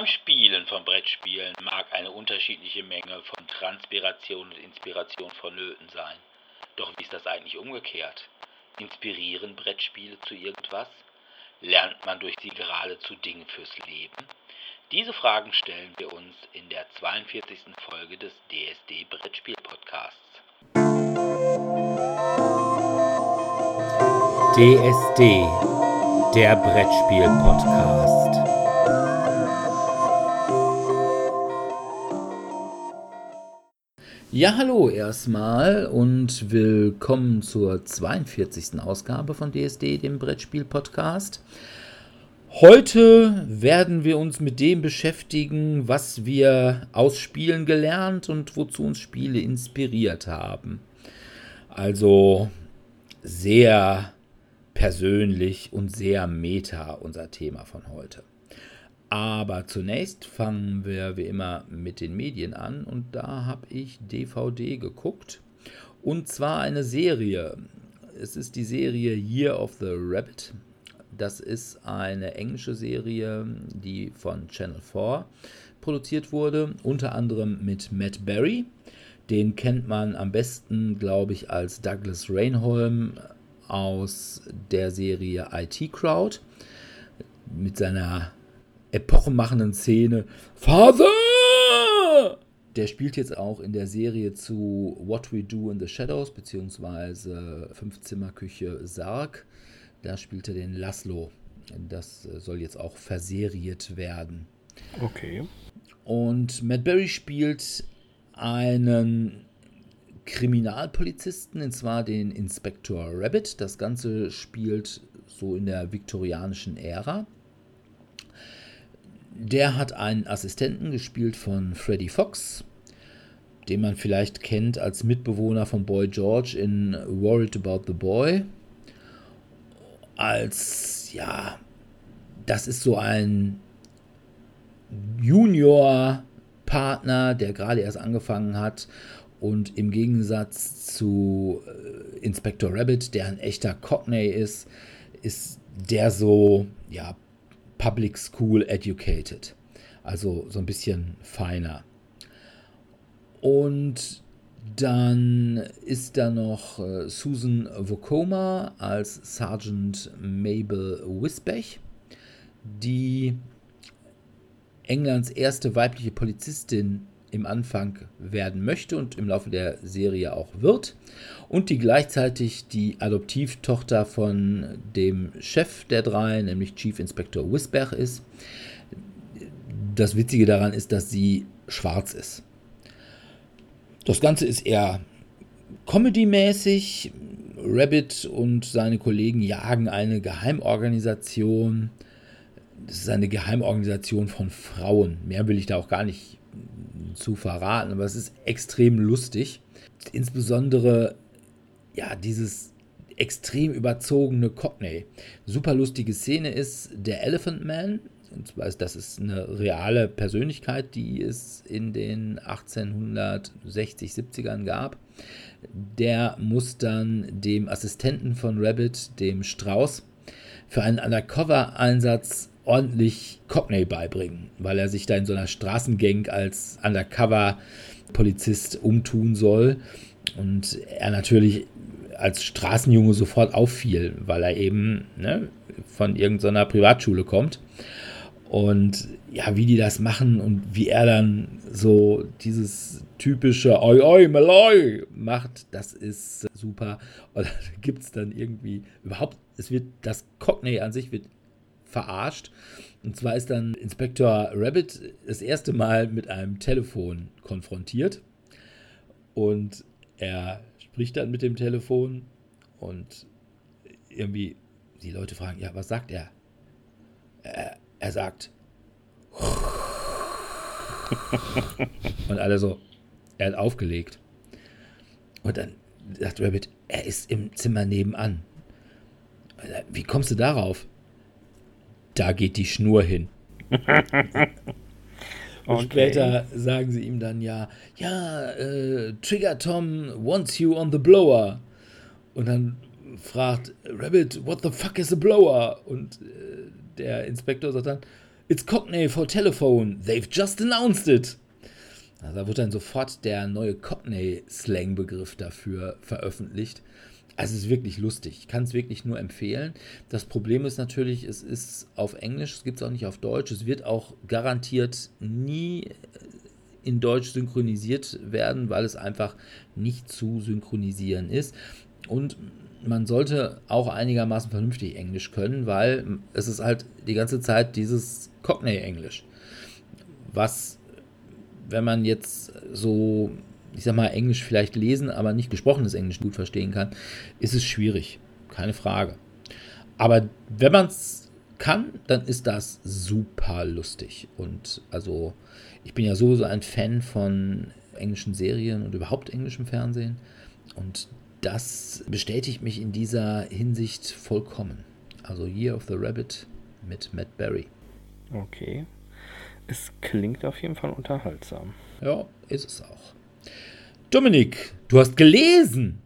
Beim Spielen von Brettspielen mag eine unterschiedliche Menge von Transpiration und Inspiration vonnöten sein. Doch wie ist das eigentlich umgekehrt? Inspirieren Brettspiele zu irgendwas? Lernt man durch sie geradezu Dinge fürs Leben? Diese Fragen stellen wir uns in der 42. Folge des DSD Brettspiel Podcasts. DSD, der Brettspiel Podcast. Ja, hallo erstmal und willkommen zur 42. Ausgabe von DSD, dem Brettspiel-Podcast. Heute werden wir uns mit dem beschäftigen, was wir aus Spielen gelernt und wozu uns Spiele inspiriert haben. Also sehr persönlich und sehr meta unser Thema von heute. Aber zunächst fangen wir wie immer mit den Medien an und da habe ich DVD geguckt. Und zwar eine Serie. Es ist die Serie Year of the Rabbit. Das ist eine englische Serie, die von Channel 4 produziert wurde, unter anderem mit Matt Berry. Den kennt man am besten, glaube ich, als Douglas Reinholm aus der Serie IT Crowd mit seiner epochenmachenden Szene. Father! Der spielt jetzt auch in der Serie zu What We Do in the Shadows, beziehungsweise Fünfzimmerküche Sarg. Da spielt er den Laszlo. Das soll jetzt auch verseriert werden. Okay. Und Matt Berry spielt einen Kriminalpolizisten, und zwar den Inspektor Rabbit. Das Ganze spielt so in der viktorianischen Ära. Der hat einen Assistenten gespielt von Freddie Fox, den man vielleicht kennt als Mitbewohner von Boy George in Worried About the Boy. Als, ja, das ist so ein Junior-Partner, der gerade erst angefangen hat. Und im Gegensatz zu äh, Inspector Rabbit, der ein echter Cockney ist, ist der so, ja, Public School Educated. Also so ein bisschen feiner. Und dann ist da noch äh, Susan Vokoma als Sergeant Mabel Wisbech, die Englands erste weibliche Polizistin im Anfang werden möchte und im Laufe der Serie auch wird. Und die gleichzeitig die Adoptivtochter von dem Chef der drei, nämlich Chief Inspector Wisberg ist. Das Witzige daran ist, dass sie schwarz ist. Das Ganze ist eher comedy-mäßig. Rabbit und seine Kollegen jagen eine Geheimorganisation. Das ist eine Geheimorganisation von Frauen. Mehr will ich da auch gar nicht zu verraten, aber es ist extrem lustig. Insbesondere, ja, dieses extrem überzogene Cockney. Super lustige Szene ist der Elephant Man. Und zwar ist das ist eine reale Persönlichkeit, die es in den 1860, 70ern gab. Der muss dann dem Assistenten von Rabbit, dem Strauß, für einen Undercover-Einsatz ordentlich Cockney beibringen, weil er sich da in so einer Straßengang als Undercover-Polizist umtun soll. Und er natürlich als Straßenjunge sofort auffiel, weil er eben ne, von irgendeiner Privatschule kommt. Und ja, wie die das machen und wie er dann so dieses typische Oi, Oi, Maloi macht, das ist super. Da gibt es dann irgendwie überhaupt, es wird, das Cockney an sich wird verarscht. Und zwar ist dann Inspektor Rabbit das erste Mal mit einem Telefon konfrontiert. Und er spricht dann mit dem Telefon und irgendwie die Leute fragen, ja, was sagt er? Er, er sagt. und alle so, er hat aufgelegt. Und dann sagt Rabbit, er ist im Zimmer nebenan. Wie kommst du darauf? Da geht die Schnur hin. Und okay. später sagen sie ihm dann ja, ja, äh, Trigger Tom wants you on the blower. Und dann fragt Rabbit, what the fuck is a blower? Und äh, der Inspektor sagt dann, It's Cockney for telephone. They've just announced it. Also da wird dann sofort der neue Cockney-Slang-Begriff dafür veröffentlicht. Also es ist wirklich lustig. Ich kann es wirklich nur empfehlen. Das Problem ist natürlich, es ist auf Englisch, es gibt es auch nicht auf Deutsch. Es wird auch garantiert nie in Deutsch synchronisiert werden, weil es einfach nicht zu synchronisieren ist. Und man sollte auch einigermaßen vernünftig Englisch können, weil es ist halt die ganze Zeit dieses Cockney-Englisch. Was, wenn man jetzt so, ich sag mal, Englisch vielleicht lesen, aber nicht gesprochenes Englisch gut verstehen kann, ist es schwierig. Keine Frage. Aber wenn man es kann, dann ist das super lustig. Und also, ich bin ja sowieso ein Fan von englischen Serien und überhaupt englischem Fernsehen. Und das bestätigt mich in dieser Hinsicht vollkommen. Also Year of the Rabbit mit Matt Berry. Okay. Es klingt auf jeden Fall unterhaltsam. Ja, ist es auch. Dominik, du hast gelesen.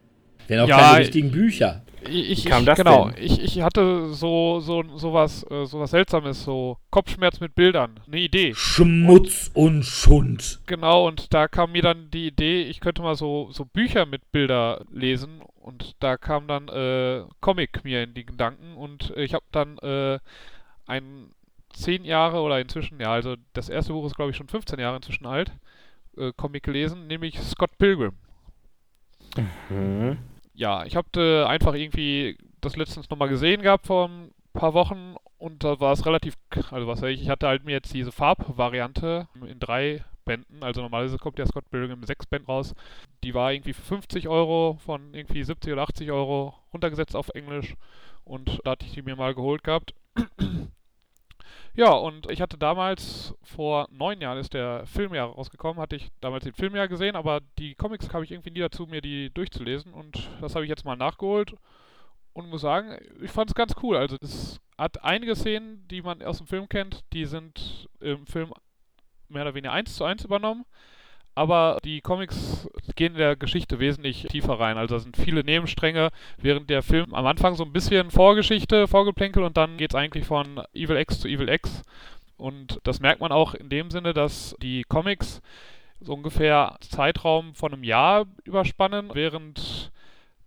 Wenn auch ja, keine richtigen Bücher. Ich, ich, kam das genau, denn? Ich, ich hatte so, so, so, was, äh, so was Seltsames, so Kopfschmerz mit Bildern, eine Idee. Schmutz und, und Schund. Genau, und da kam mir dann die Idee, ich könnte mal so, so Bücher mit Bilder lesen und da kam dann äh, Comic mir in die Gedanken und ich habe dann äh, ein zehn Jahre oder inzwischen, ja, also das erste Buch ist glaube ich schon 15 Jahre inzwischen alt, äh, Comic gelesen, nämlich Scott Pilgrim. Mhm ja, ich habe äh, einfach irgendwie das letztens nochmal gesehen gehabt vor ein paar Wochen und da war es relativ, also was weiß ich, ich hatte halt mir jetzt diese Farbvariante in drei Bänden, also normalerweise kommt ja Scott Pilgrim in sechs Bänden raus, die war irgendwie für 50 Euro von irgendwie 70 oder 80 Euro runtergesetzt auf Englisch und da hatte ich die mir mal geholt gehabt. Ja, und ich hatte damals, vor neun Jahren ist der Film ja rausgekommen, hatte ich damals den Film ja gesehen, aber die Comics kam ich irgendwie nie dazu, mir die durchzulesen und das habe ich jetzt mal nachgeholt und muss sagen, ich fand es ganz cool. Also es hat einige Szenen, die man aus dem Film kennt, die sind im Film mehr oder weniger eins zu eins übernommen aber die Comics gehen in der Geschichte wesentlich tiefer rein. Also da sind viele Nebenstränge, während der Film am Anfang so ein bisschen Vorgeschichte, Vorgeplänkel und dann geht es eigentlich von Evil X zu Evil X. Und das merkt man auch in dem Sinne, dass die Comics so ungefähr Zeitraum von einem Jahr überspannen, während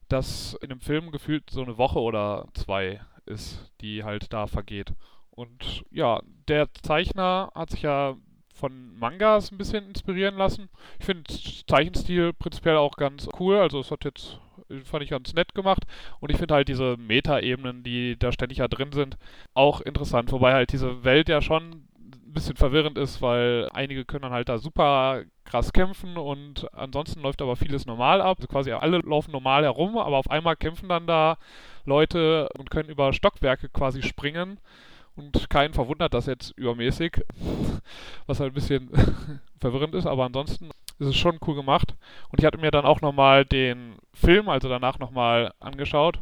das in dem Film gefühlt so eine Woche oder zwei ist, die halt da vergeht. Und ja, der Zeichner hat sich ja von Mangas ein bisschen inspirieren lassen. Ich finde Zeichenstil prinzipiell auch ganz cool. Also es hat jetzt fand ich ganz nett gemacht und ich finde halt diese Meta-Ebenen, die da ständig ja drin sind, auch interessant. Wobei halt diese Welt ja schon ein bisschen verwirrend ist, weil einige können dann halt da super krass kämpfen und ansonsten läuft aber vieles normal ab. Also quasi alle laufen normal herum, aber auf einmal kämpfen dann da Leute und können über Stockwerke quasi springen und keinen verwundert das jetzt übermäßig, was halt ein bisschen verwirrend ist, aber ansonsten ist es schon cool gemacht. Und ich hatte mir dann auch nochmal den Film, also danach nochmal angeschaut.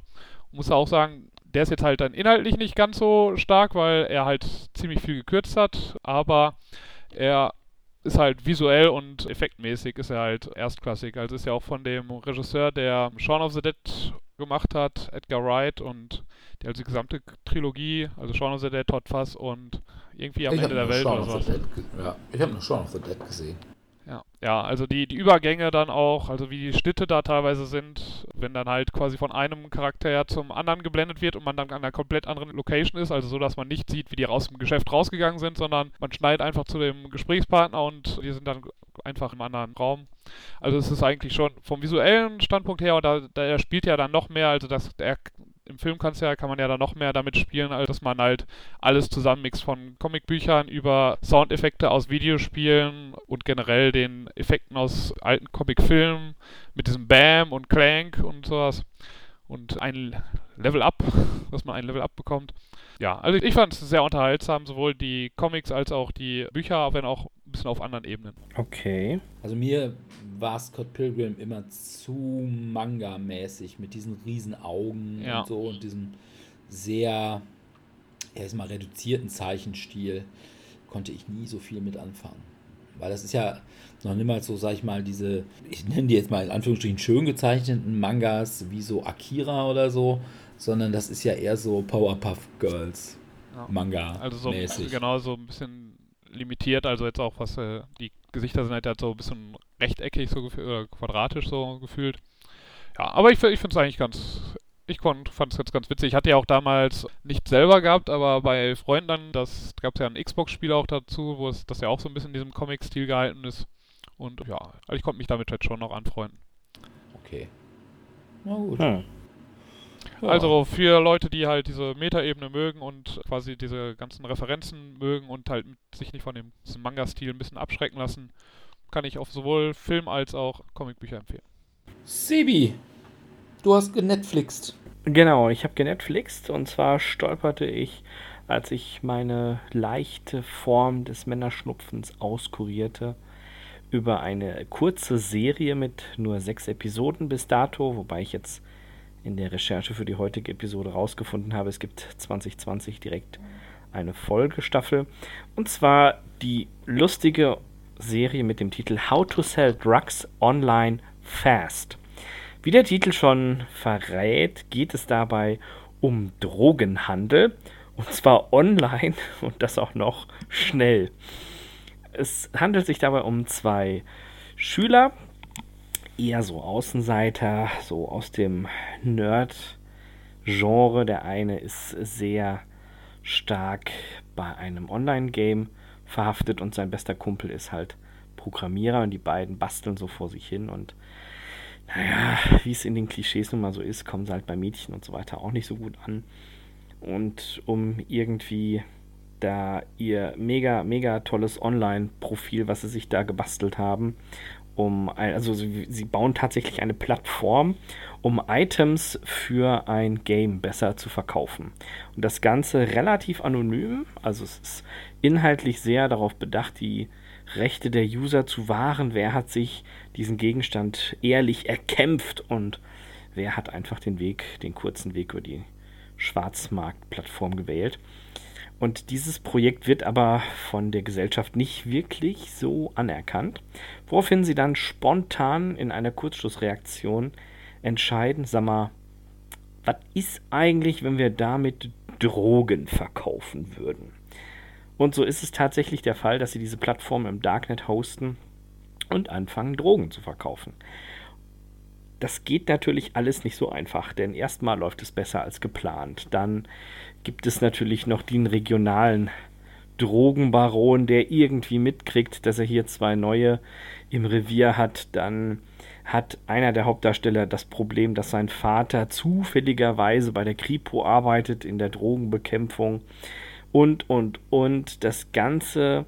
Und muss auch sagen, der ist jetzt halt dann inhaltlich nicht ganz so stark, weil er halt ziemlich viel gekürzt hat, aber er ist halt visuell und effektmäßig ist er halt erstklassig. Also ist ja auch von dem Regisseur, der Shaun of the Dead gemacht hat, Edgar Wright und der also die gesamte Trilogie, also Shaun of the Dead, Todd Fass und irgendwie am ich Ende der Welt oder sowas. Ja, ich habe nur Shaun of the Dead gesehen. Ja, ja, also die, die Übergänge dann auch, also wie die Schnitte da teilweise sind, wenn dann halt quasi von einem Charakter zum anderen geblendet wird und man dann an einer komplett anderen Location ist, also so, dass man nicht sieht, wie die aus dem Geschäft rausgegangen sind, sondern man schneidet einfach zu dem Gesprächspartner und die sind dann einfach im anderen Raum. Also es ist eigentlich schon vom visuellen Standpunkt her, und da, da er spielt ja dann noch mehr, also das, er im Film kann's ja, kann man ja dann noch mehr damit spielen, als dass man halt alles zusammenmixt von Comicbüchern über Soundeffekte aus Videospielen und generell den Effekten aus alten Comicfilmen mit diesem Bam und Clank und sowas. Und ein Level Up, dass man ein Level Up bekommt. Ja, also ich fand es sehr unterhaltsam, sowohl die Comics als auch die Bücher, wenn auch ein bisschen auf anderen Ebenen. Okay. Also mir war Scott Pilgrim immer zu Manga-mäßig mit diesen riesen Augen ja. und so und diesem sehr, ja, ist mal reduzierten Zeichenstil konnte ich nie so viel mit anfangen. Weil das ist ja noch niemals so, sag ich mal, diese, ich nenne die jetzt mal in Anführungsstrichen schön gezeichneten Mangas wie so Akira oder so, sondern das ist ja eher so Powerpuff Girls. Ja. Manga Also so mäßig. genau so ein bisschen limitiert, also jetzt auch was äh, die Gesichter sind halt, halt so ein bisschen rechteckig so gefühlt oder quadratisch so gefühlt. Ja, aber ich, ich finde es eigentlich ganz ich fand es jetzt ganz witzig. Ich hatte ja auch damals nicht selber gehabt, aber bei Freunden dann, das gab es ja ein Xbox-Spiel auch dazu, wo es das ja auch so ein bisschen in diesem Comic-Stil gehalten ist. Und ja, also ich konnte mich damit jetzt schon noch anfreunden. Okay. Na gut. Hm. Ja. Also für Leute, die halt diese Metaebene mögen und quasi diese ganzen Referenzen mögen und halt sich nicht von dem diesem Manga-Stil ein bisschen abschrecken lassen, kann ich auf sowohl Film als auch Comicbücher empfehlen. Sebi, du hast genetflixt. Genau, ich habe genetflixt und zwar stolperte ich, als ich meine leichte Form des Männerschnupfens auskurierte, über eine kurze Serie mit nur sechs Episoden bis dato, wobei ich jetzt in der Recherche für die heutige Episode rausgefunden habe, es gibt 2020 direkt eine Folgestaffel. Und zwar die lustige Serie mit dem Titel How to Sell Drugs Online Fast. Wie der Titel schon verrät, geht es dabei um Drogenhandel. Und zwar online und das auch noch schnell. Es handelt sich dabei um zwei Schüler, eher so Außenseiter, so aus dem Nerd-Genre. Der eine ist sehr stark bei einem Online-Game verhaftet und sein bester Kumpel ist halt Programmierer und die beiden basteln so vor sich hin und naja, wie es in den Klischees nun mal so ist, kommen sie halt bei Mädchen und so weiter auch nicht so gut an. Und um irgendwie da ihr mega, mega tolles Online-Profil, was sie sich da gebastelt haben, um ein, also sie, sie bauen tatsächlich eine Plattform, um Items für ein Game besser zu verkaufen. Und das Ganze relativ anonym, also es ist inhaltlich sehr darauf bedacht, die Rechte der User zu wahren, wer hat sich diesen Gegenstand ehrlich erkämpft und wer hat einfach den Weg, den kurzen Weg über die Schwarzmarktplattform gewählt. Und dieses Projekt wird aber von der Gesellschaft nicht wirklich so anerkannt, woraufhin sie dann spontan in einer Kurzschlussreaktion entscheiden, sag mal, was ist eigentlich, wenn wir damit Drogen verkaufen würden? Und so ist es tatsächlich der Fall, dass sie diese Plattform im Darknet hosten und anfangen, Drogen zu verkaufen. Das geht natürlich alles nicht so einfach, denn erstmal läuft es besser als geplant. Dann gibt es natürlich noch den regionalen Drogenbaron, der irgendwie mitkriegt, dass er hier zwei neue im Revier hat. Dann hat einer der Hauptdarsteller das Problem, dass sein Vater zufälligerweise bei der Kripo arbeitet in der Drogenbekämpfung. Und, und, und. Das Ganze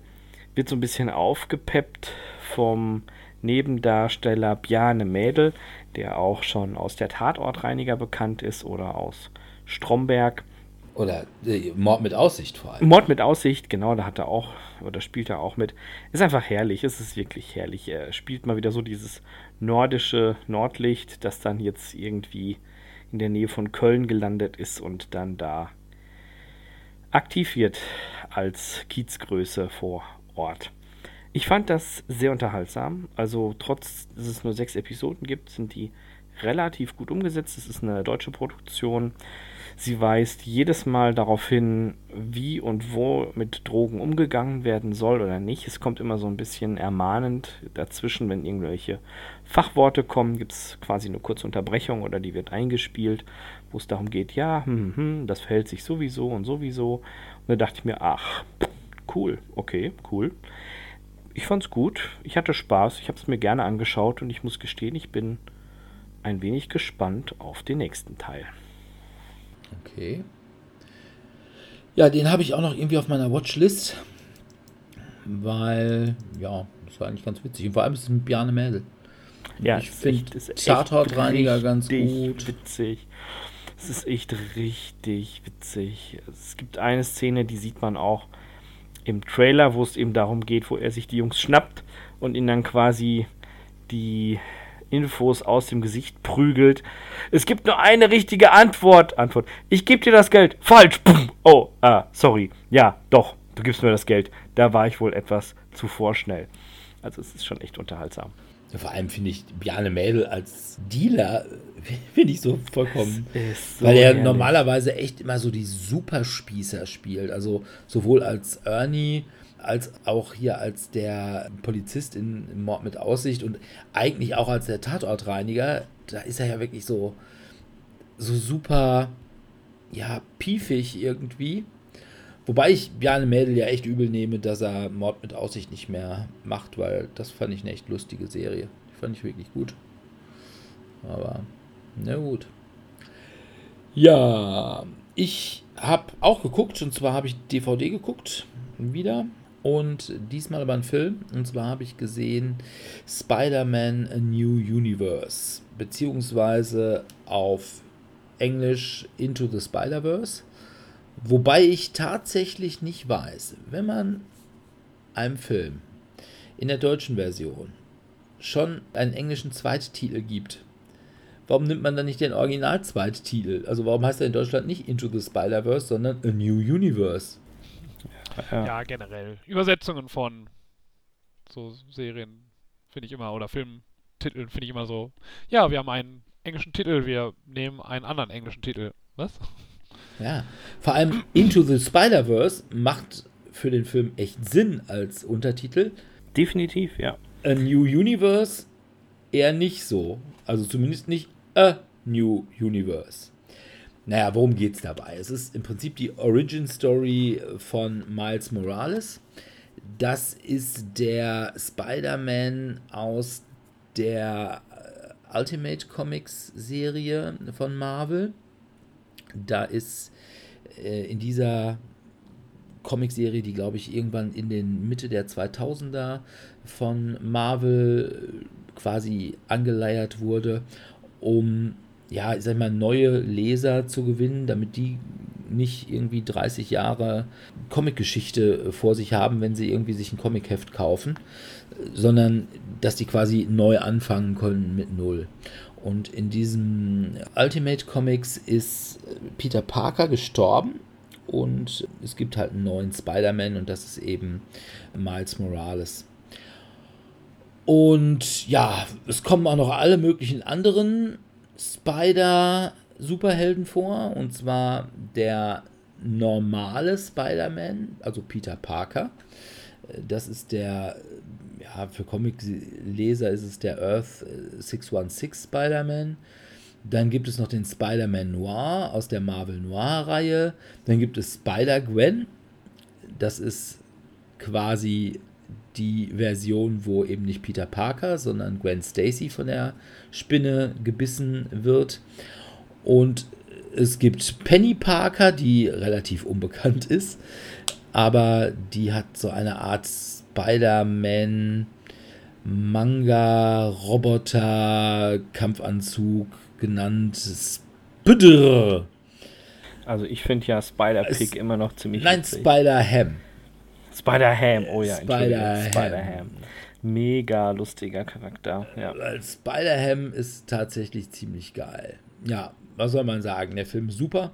wird so ein bisschen aufgepeppt vom Nebendarsteller Bjarne Mädel, der auch schon aus der Tatortreiniger bekannt ist oder aus Stromberg. Oder äh, Mord mit Aussicht vor allem. Mord mit Aussicht, genau, da hat er auch, oder spielt er auch mit. Ist einfach herrlich, es ist wirklich herrlich. Er spielt mal wieder so dieses nordische Nordlicht, das dann jetzt irgendwie in der Nähe von Köln gelandet ist und dann da aktiv wird als Kiezgröße vor Ort. Ich fand das sehr unterhaltsam. Also trotz, dass es nur sechs Episoden gibt, sind die relativ gut umgesetzt. Es ist eine deutsche Produktion. Sie weist jedes Mal darauf hin, wie und wo mit Drogen umgegangen werden soll oder nicht. Es kommt immer so ein bisschen ermahnend dazwischen, wenn irgendwelche Fachworte kommen, gibt es quasi eine kurze Unterbrechung oder die wird eingespielt, wo es darum geht, ja, hm, hm, das verhält sich sowieso und sowieso. Und da dachte ich mir, ach, cool, okay, cool. Ich fand's gut, ich hatte Spaß, ich habe es mir gerne angeschaut und ich muss gestehen, ich bin ein wenig gespannt auf den nächsten Teil. Okay. Ja, den habe ich auch noch irgendwie auf meiner Watchlist. Weil, ja, das war eigentlich ganz witzig. Und vor allem ist es mit Bjarne Mädel. Ja, ich finde Tatortreiniger ganz gut. witzig. Es ist echt richtig witzig. Es gibt eine Szene, die sieht man auch im Trailer, wo es eben darum geht, wo er sich die Jungs schnappt und ihnen dann quasi die Infos aus dem Gesicht prügelt. Es gibt nur eine richtige Antwort. Antwort. Ich gebe dir das Geld. Falsch. Pum. Oh, ah, sorry. Ja, doch. Du gibst mir das Geld. Da war ich wohl etwas zu vorschnell. Also es ist schon echt unterhaltsam. Vor allem finde ich Bjarne Mädel als Dealer finde ich so vollkommen. So weil er herrlich. normalerweise echt immer so die Superspießer spielt. Also sowohl als Ernie als auch hier als der Polizist in Mord mit Aussicht und eigentlich auch als der Tatortreiniger. Da ist er ja wirklich so, so super, ja, piefig irgendwie. Wobei ich Bjarne Mädel ja echt übel nehme, dass er Mord mit Aussicht nicht mehr macht, weil das fand ich eine echt lustige Serie. Die fand ich wirklich gut. Aber, na gut. Ja, ich habe auch geguckt, und zwar habe ich DVD geguckt, wieder. Und diesmal aber einen Film, und zwar habe ich gesehen Spider-Man A New Universe, beziehungsweise auf Englisch Into the Spider-Verse. Wobei ich tatsächlich nicht weiß, wenn man einem Film in der deutschen Version schon einen englischen Zweittitel gibt, warum nimmt man dann nicht den Original-Zweittitel? Also warum heißt er in Deutschland nicht Into the Spider-Verse, sondern A New Universe? Ja. Ja, generell. Übersetzungen von so Serien finde ich immer, oder Filmtiteln finde ich immer so, ja, wir haben einen englischen Titel, wir nehmen einen anderen englischen Titel. Was? Ja, vor allem Into the Spider-Verse macht für den Film echt Sinn als Untertitel. Definitiv, ja. A New Universe eher nicht so. Also zumindest nicht A New Universe. Naja, worum geht's dabei? Es ist im Prinzip die Origin Story von Miles Morales. Das ist der Spider-Man aus der äh, Ultimate Comics Serie von Marvel. Da ist äh, in dieser Comicserie, die glaube ich irgendwann in den Mitte der 2000er von Marvel äh, quasi angeleiert wurde, um ja, ich sag mal, neue Leser zu gewinnen, damit die nicht irgendwie 30 Jahre Comicgeschichte vor sich haben, wenn sie irgendwie sich ein Comicheft kaufen, sondern dass die quasi neu anfangen können mit Null. Und in diesem Ultimate Comics ist Peter Parker gestorben und es gibt halt einen neuen Spider-Man und das ist eben Miles Morales. Und ja, es kommen auch noch alle möglichen anderen Spider-Superhelden vor. Und zwar der normale Spider-Man, also Peter Parker. Das ist der, ja, für Comic-Leser ist es der Earth 616 Spider-Man. Dann gibt es noch den Spider-Man Noir aus der Marvel Noir-Reihe. Dann gibt es Spider-Gwen. Das ist quasi die Version, wo eben nicht Peter Parker, sondern Gwen Stacy von der Spinne gebissen wird. Und es gibt Penny Parker, die relativ unbekannt ist, aber die hat so eine Art Spider-Man Manga-Roboter-Kampfanzug genannt Spider. Also ich finde ja Spider-Pig immer noch ziemlich Nein. Spider-Ham. Spider-Ham, oh ja, Spider-Ham. Spider-Ham. Mega lustiger Charakter, ja. Spider-Ham ist tatsächlich ziemlich geil. Ja, was soll man sagen? Der Film ist super.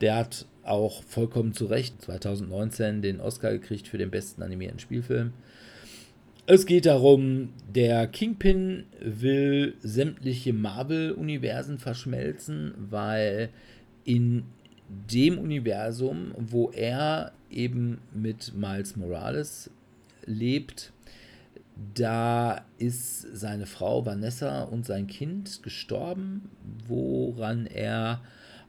Der hat auch vollkommen zu Recht 2019 den Oscar gekriegt für den besten animierten Spielfilm. Es geht darum, der Kingpin will sämtliche Marvel-Universen verschmelzen, weil in dem Universum, wo er eben mit Miles Morales lebt, da ist seine Frau Vanessa und sein Kind gestorben, woran er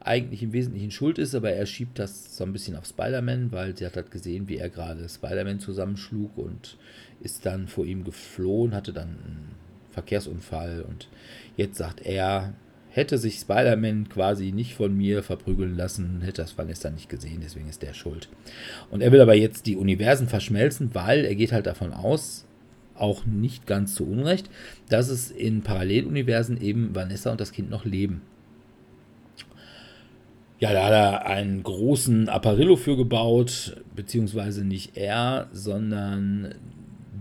eigentlich im Wesentlichen schuld ist, aber er schiebt das so ein bisschen auf Spider-Man, weil sie hat halt gesehen, wie er gerade Spider-Man zusammenschlug und ist dann vor ihm geflohen, hatte dann einen Verkehrsunfall und jetzt sagt er, hätte sich Spider-Man quasi nicht von mir verprügeln lassen, hätte das Vanessa nicht gesehen, deswegen ist der schuld. Und er will aber jetzt die Universen verschmelzen, weil er geht halt davon aus, auch nicht ganz zu Unrecht, dass es in Paralleluniversen eben Vanessa und das Kind noch leben. Ja, da hat er einen großen Apparillo für gebaut, beziehungsweise nicht er, sondern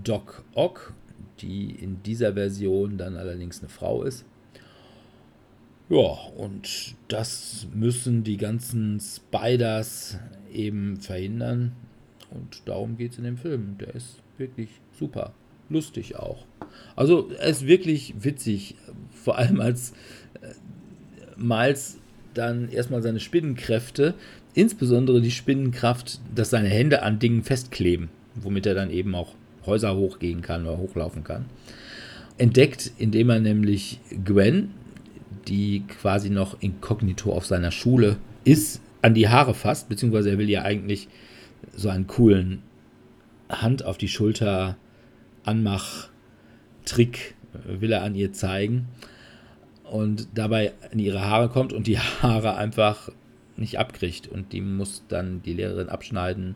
Doc Ock, die in dieser Version dann allerdings eine Frau ist. Ja, und das müssen die ganzen Spiders eben verhindern. Und darum geht es in dem Film. Der ist wirklich super. lustig auch. Also er ist wirklich witzig, vor allem als äh, Miles dann erstmal seine Spinnenkräfte, insbesondere die Spinnenkraft, dass seine Hände an Dingen festkleben, womit er dann eben auch Häuser hochgehen kann oder hochlaufen kann. Entdeckt, indem er nämlich Gwen, die quasi noch inkognito auf seiner Schule ist, an die Haare fasst, beziehungsweise er will ja eigentlich so einen coolen Hand auf die Schulter Anmach Trick will er an ihr zeigen und dabei in ihre Haare kommt und die Haare einfach nicht abkriegt und die muss dann die Lehrerin abschneiden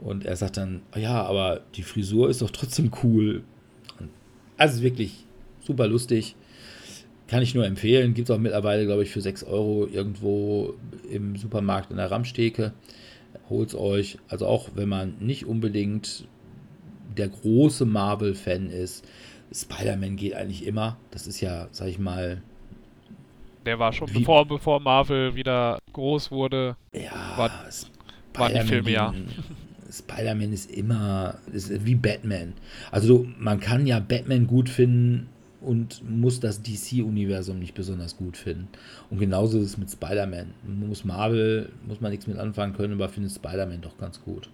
und er sagt dann, ja, aber die Frisur ist doch trotzdem cool. Also wirklich super lustig. Kann ich nur empfehlen. Gibt es auch mittlerweile, glaube ich, für 6 Euro irgendwo im Supermarkt in der Ramsteke. Holt es euch. Also auch wenn man nicht unbedingt der große Marvel-Fan ist, Spider-Man geht eigentlich immer. Das ist ja, sag ich mal. Der war schon, bevor, bevor Marvel wieder groß wurde. Ja, war, waren die Filme ja. Spider-Man ist immer ist wie Batman. Also man kann ja Batman gut finden und muss das DC-Universum nicht besonders gut finden. Und genauso ist es mit Spider-Man. Muss Marvel, muss man nichts mit anfangen können, aber findet Spider-Man doch ganz gut.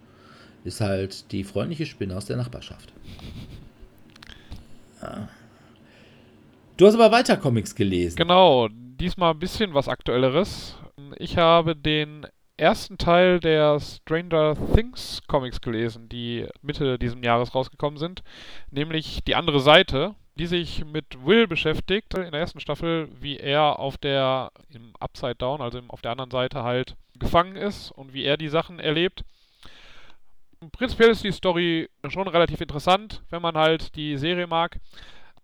Ist halt die freundliche Spinne aus der Nachbarschaft. Ja. Du hast aber weiter Comics gelesen. Genau, diesmal ein bisschen was Aktuelleres. Ich habe den ersten Teil der Stranger Things Comics gelesen, die Mitte dieses Jahres rausgekommen sind, nämlich die andere Seite, die sich mit Will beschäftigt in der ersten Staffel, wie er auf der im Upside Down, also auf der anderen Seite halt gefangen ist und wie er die Sachen erlebt. Prinzipiell ist die Story schon relativ interessant, wenn man halt die Serie mag.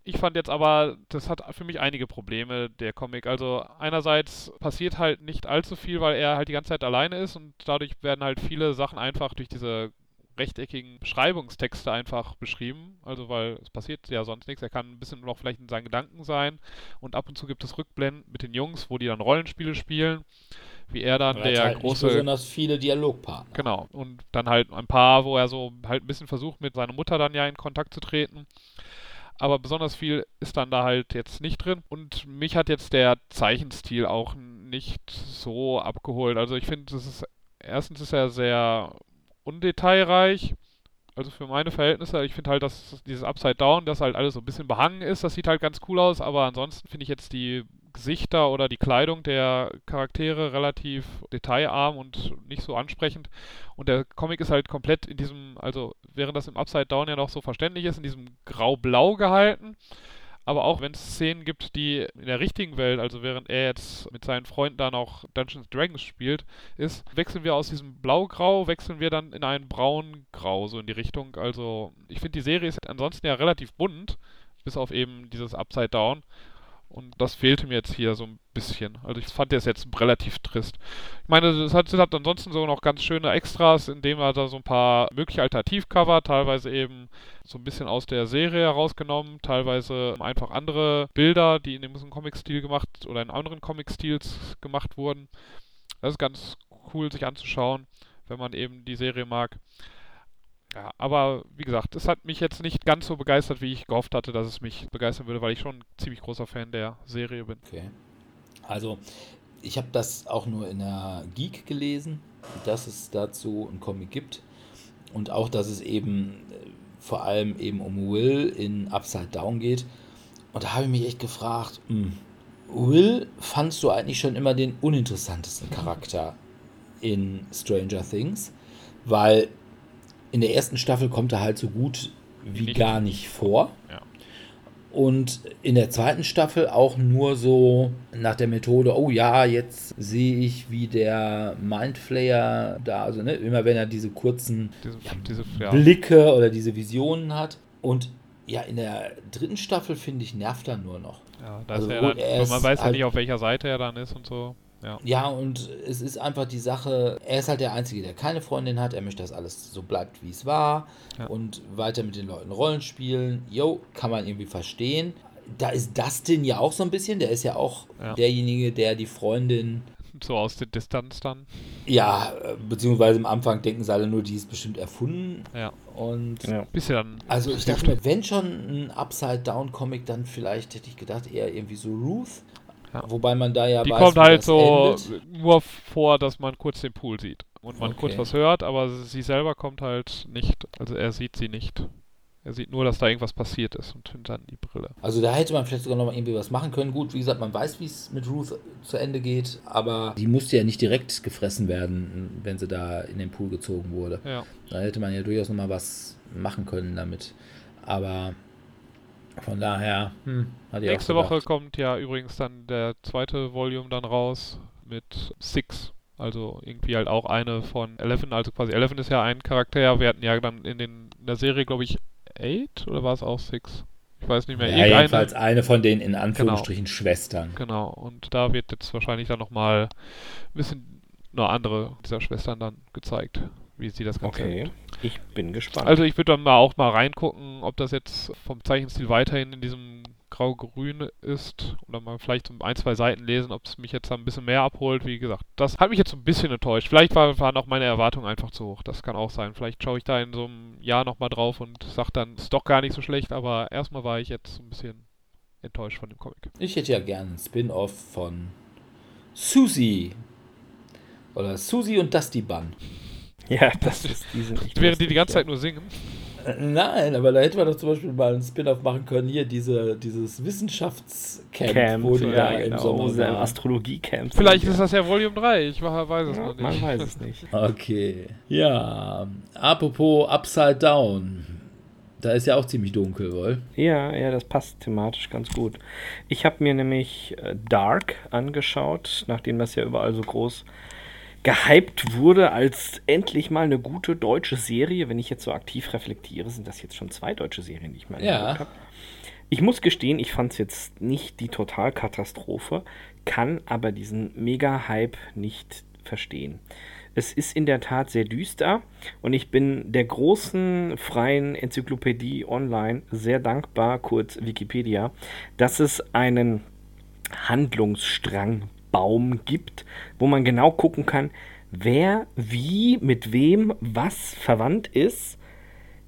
Ich fand jetzt aber, das hat für mich einige Probleme, der Comic. Also einerseits passiert halt nicht allzu viel, weil er halt die ganze Zeit alleine ist und dadurch werden halt viele Sachen einfach durch diese rechteckigen Beschreibungstexte einfach beschrieben. Also weil es passiert ja sonst nichts. Er kann ein bisschen noch vielleicht in seinen Gedanken sein und ab und zu gibt es Rückblenden mit den Jungs, wo die dann Rollenspiele spielen wie er dann der halt große. Nicht besonders viele Dialogpartner. Genau. Und dann halt ein paar, wo er so halt ein bisschen versucht, mit seiner Mutter dann ja in Kontakt zu treten aber besonders viel ist dann da halt jetzt nicht drin. Und mich hat jetzt der Zeichenstil auch nicht so abgeholt. Also ich finde, das ist erstens ist er sehr undetailreich. Also für meine Verhältnisse, ich finde halt, dass dieses Upside Down, das halt alles so ein bisschen behangen ist, das sieht halt ganz cool aus, aber ansonsten finde ich jetzt die Gesichter oder die Kleidung der Charaktere relativ detailarm und nicht so ansprechend. Und der Comic ist halt komplett in diesem, also während das im Upside Down ja noch so verständlich ist, in diesem grau-blau gehalten. Aber auch wenn es Szenen gibt, die in der richtigen Welt, also während er jetzt mit seinen Freunden dann auch Dungeons Dragons spielt, ist, wechseln wir aus diesem Blau-Grau, wechseln wir dann in ein Braun-Grau, so in die Richtung. Also ich finde die Serie ist ansonsten ja relativ bunt, bis auf eben dieses Upside Down. Und das fehlte mir jetzt hier so ein bisschen. Also ich fand das jetzt relativ trist. Ich meine, es hat, hat, ansonsten so noch ganz schöne Extras, indem er da so ein paar mögliche Alternativcover, teilweise eben so ein bisschen aus der Serie herausgenommen, teilweise einfach andere Bilder, die in dem Comic-Stil gemacht oder in anderen Comic-Stils gemacht wurden. Das ist ganz cool, sich anzuschauen, wenn man eben die Serie mag. Ja, aber wie gesagt, es hat mich jetzt nicht ganz so begeistert, wie ich gehofft hatte, dass es mich begeistern würde, weil ich schon ein ziemlich großer Fan der Serie bin. Okay. Also, ich habe das auch nur in der Geek gelesen, dass es dazu einen Comic gibt. Und auch, dass es eben äh, vor allem eben um Will in Upside Down geht. Und da habe ich mich echt gefragt, mh, hm, Will fandst du eigentlich schon immer den uninteressantesten Charakter in Stranger Things? Weil in der ersten Staffel kommt er halt so gut wie gar nicht vor. Ja. Und in der zweiten Staffel auch nur so nach der Methode, oh ja, jetzt sehe ich, wie der Mindflayer da, also ne, immer wenn er diese kurzen diese, ja, diese, ja. Blicke oder diese Visionen hat. Und ja, in der dritten Staffel, finde ich, nervt er nur noch. Ja, da also, ist er dann, man weiß ja halt nicht, auf welcher Seite er dann ist und so. Ja. ja, und es ist einfach die Sache, er ist halt der Einzige, der keine Freundin hat. Er möchte, dass alles so bleibt, wie es war. Ja. Und weiter mit den Leuten Rollen spielen. Jo, kann man irgendwie verstehen. Da ist Dustin ja auch so ein bisschen. Der ist ja auch ja. derjenige, der die Freundin so aus der Distanz dann. Ja, beziehungsweise am Anfang denken sie alle nur, die ist bestimmt erfunden. Ja. Und Ja. Bis sie dann. also ich dachte mir, wenn schon ein Upside-Down-Comic, dann vielleicht hätte ich gedacht, eher irgendwie so Ruth. Ja. Wobei man da ja Die weiß, kommt halt das so endet. nur vor, dass man kurz den Pool sieht. Und man kurz Okay. was hört, aber sie selber kommt halt nicht. Also er sieht sie nicht. Er sieht nur, dass da irgendwas passiert ist und findet dann die Brille. Also da hätte man vielleicht sogar noch mal irgendwie was machen können. Gut, wie gesagt, man weiß, wie es mit Ruth zu Ende geht, aber die musste ja nicht direkt gefressen werden, wenn sie da in den Pool gezogen wurde. Ja. Da hätte man ja durchaus noch mal was machen können damit. Aber von daher, hm, hatte ich Nächste Woche kommt ja übrigens dann der zweite Volume dann raus mit Six. Also irgendwie halt auch eine von Eleven. Also quasi Eleven ist ja ein Charakter. Wir hatten ja dann in, den, in der Serie, glaube ich, Eight oder war es auch Six? Ich weiß nicht mehr. Ja, jedenfalls eine von den in Anführungsstrichen Schwestern. Genau, und da wird jetzt wahrscheinlich dann nochmal ein bisschen eine andere dieser Schwestern dann gezeigt, wie sie das Ganze Okay, erlebt. ich bin gespannt. Also ich würde dann mal auch mal reingucken, ob das jetzt vom Zeichenstil weiterhin in diesem grau-grün ist oder mal vielleicht so ein, zwei Seiten lesen, ob es mich jetzt ein bisschen mehr abholt. Wie gesagt, das hat mich jetzt so ein bisschen enttäuscht. Vielleicht war, waren auch meine Erwartungen einfach zu hoch. Das kann auch sein. Vielleicht schaue ich da in so einem Jahr nochmal drauf und sage dann, ist doch gar nicht so schlecht, aber erstmal war ich jetzt so ein bisschen enttäuscht von dem Comic. Ich hätte ja gern ein Spin-off von Susie. Oder Susie und Dusty Bun. ja, das ist, die sind echt Während die die ganze ja. Zeit nur singen. Äh, Nein, aber da hätte man doch zum Beispiel mal ein Spin-off machen können. Hier, diese, dieses Wissenschaftscamp, Camp, wo die da ja, im genau, Sommer im waren. Astrologie-Camp sind, Vielleicht ja. ist das ja Volume 3, ich weiß es ja, noch nicht. Man weiß es nicht. Okay. Ja, apropos Upside Down. Da ist ja auch ziemlich dunkel, wohl. Ja, ja, das passt thematisch ganz gut. Ich habe mir nämlich äh, Dark angeschaut, nachdem das ja überall so groß gehypt wurde als endlich mal eine gute deutsche Serie. Wenn ich jetzt so aktiv reflektiere, sind das jetzt schon zwei deutsche Serien, die ich mal Ja. angeguckt habe. Ich muss gestehen, ich fand es jetzt nicht die Totalkatastrophe, kann aber diesen Mega-Hype nicht verstehen. Es ist in der Tat sehr düster und ich bin der großen freien Enzyklopädie online sehr dankbar, kurz Wikipedia, dass es einen Handlungsstrangbaum gibt, wo man genau gucken kann, wer wie mit wem was verwandt ist.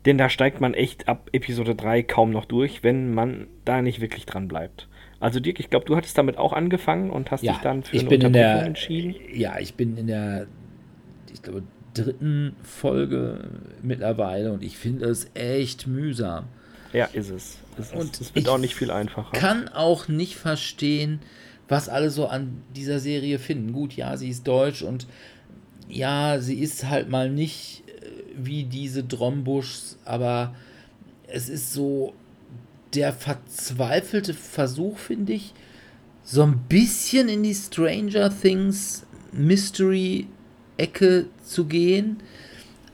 Denn da steigt man echt ab Episode 3 kaum noch durch, wenn man da nicht wirklich dran bleibt. Also Dirk, ich glaube, du hattest damit auch angefangen und hast Ja, dich dann für ich eine bin in der, entschieden. ja, ich bin in der, ich glaube, dritten Folge mittlerweile und ich finde es echt mühsam. Ja, ist es. Es, Und ist, es wird ich auch nicht viel einfacher. Kann auch nicht verstehen, was alle so an dieser Serie finden. Gut, ja, sie ist deutsch und ja, sie ist halt mal nicht äh, wie diese Drombuschs, aber es ist so der verzweifelte Versuch, finde ich, so ein bisschen in die Stranger Things Mystery Ecke zu gehen,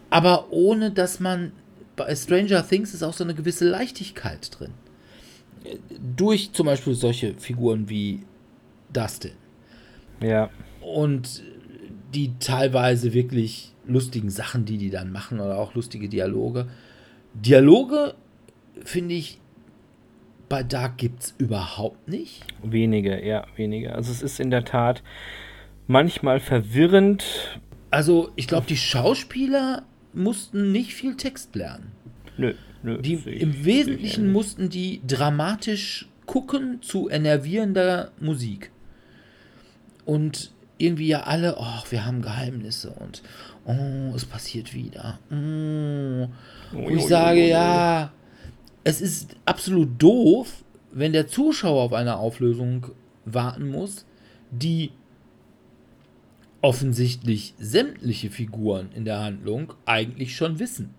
aber ohne dass man bei Stranger Things ist auch so eine gewisse Leichtigkeit drin. Äh, Durch zum Beispiel solche Figuren wie Dustin Ja, und die teilweise wirklich lustigen Sachen, die die dann machen oder auch lustige Dialoge. Dialoge finde ich bei Dark gibt es überhaupt nicht. wenige, ja, wenige. Also es ist in der Tat manchmal verwirrend. Also ich glaube, die Schauspieler mussten nicht viel Text lernen. Nö, nö. Die, Im Wesentlichen mussten die dramatisch gucken zu enervierender Musik. Und irgendwie ja alle, oh, wir haben Geheimnisse und oh, es passiert wieder. Oh. Wo ich sage, ja, es ist absolut doof, wenn der Zuschauer auf eine Auflösung warten muss, die offensichtlich sämtliche Figuren in der Handlung eigentlich schon wissen.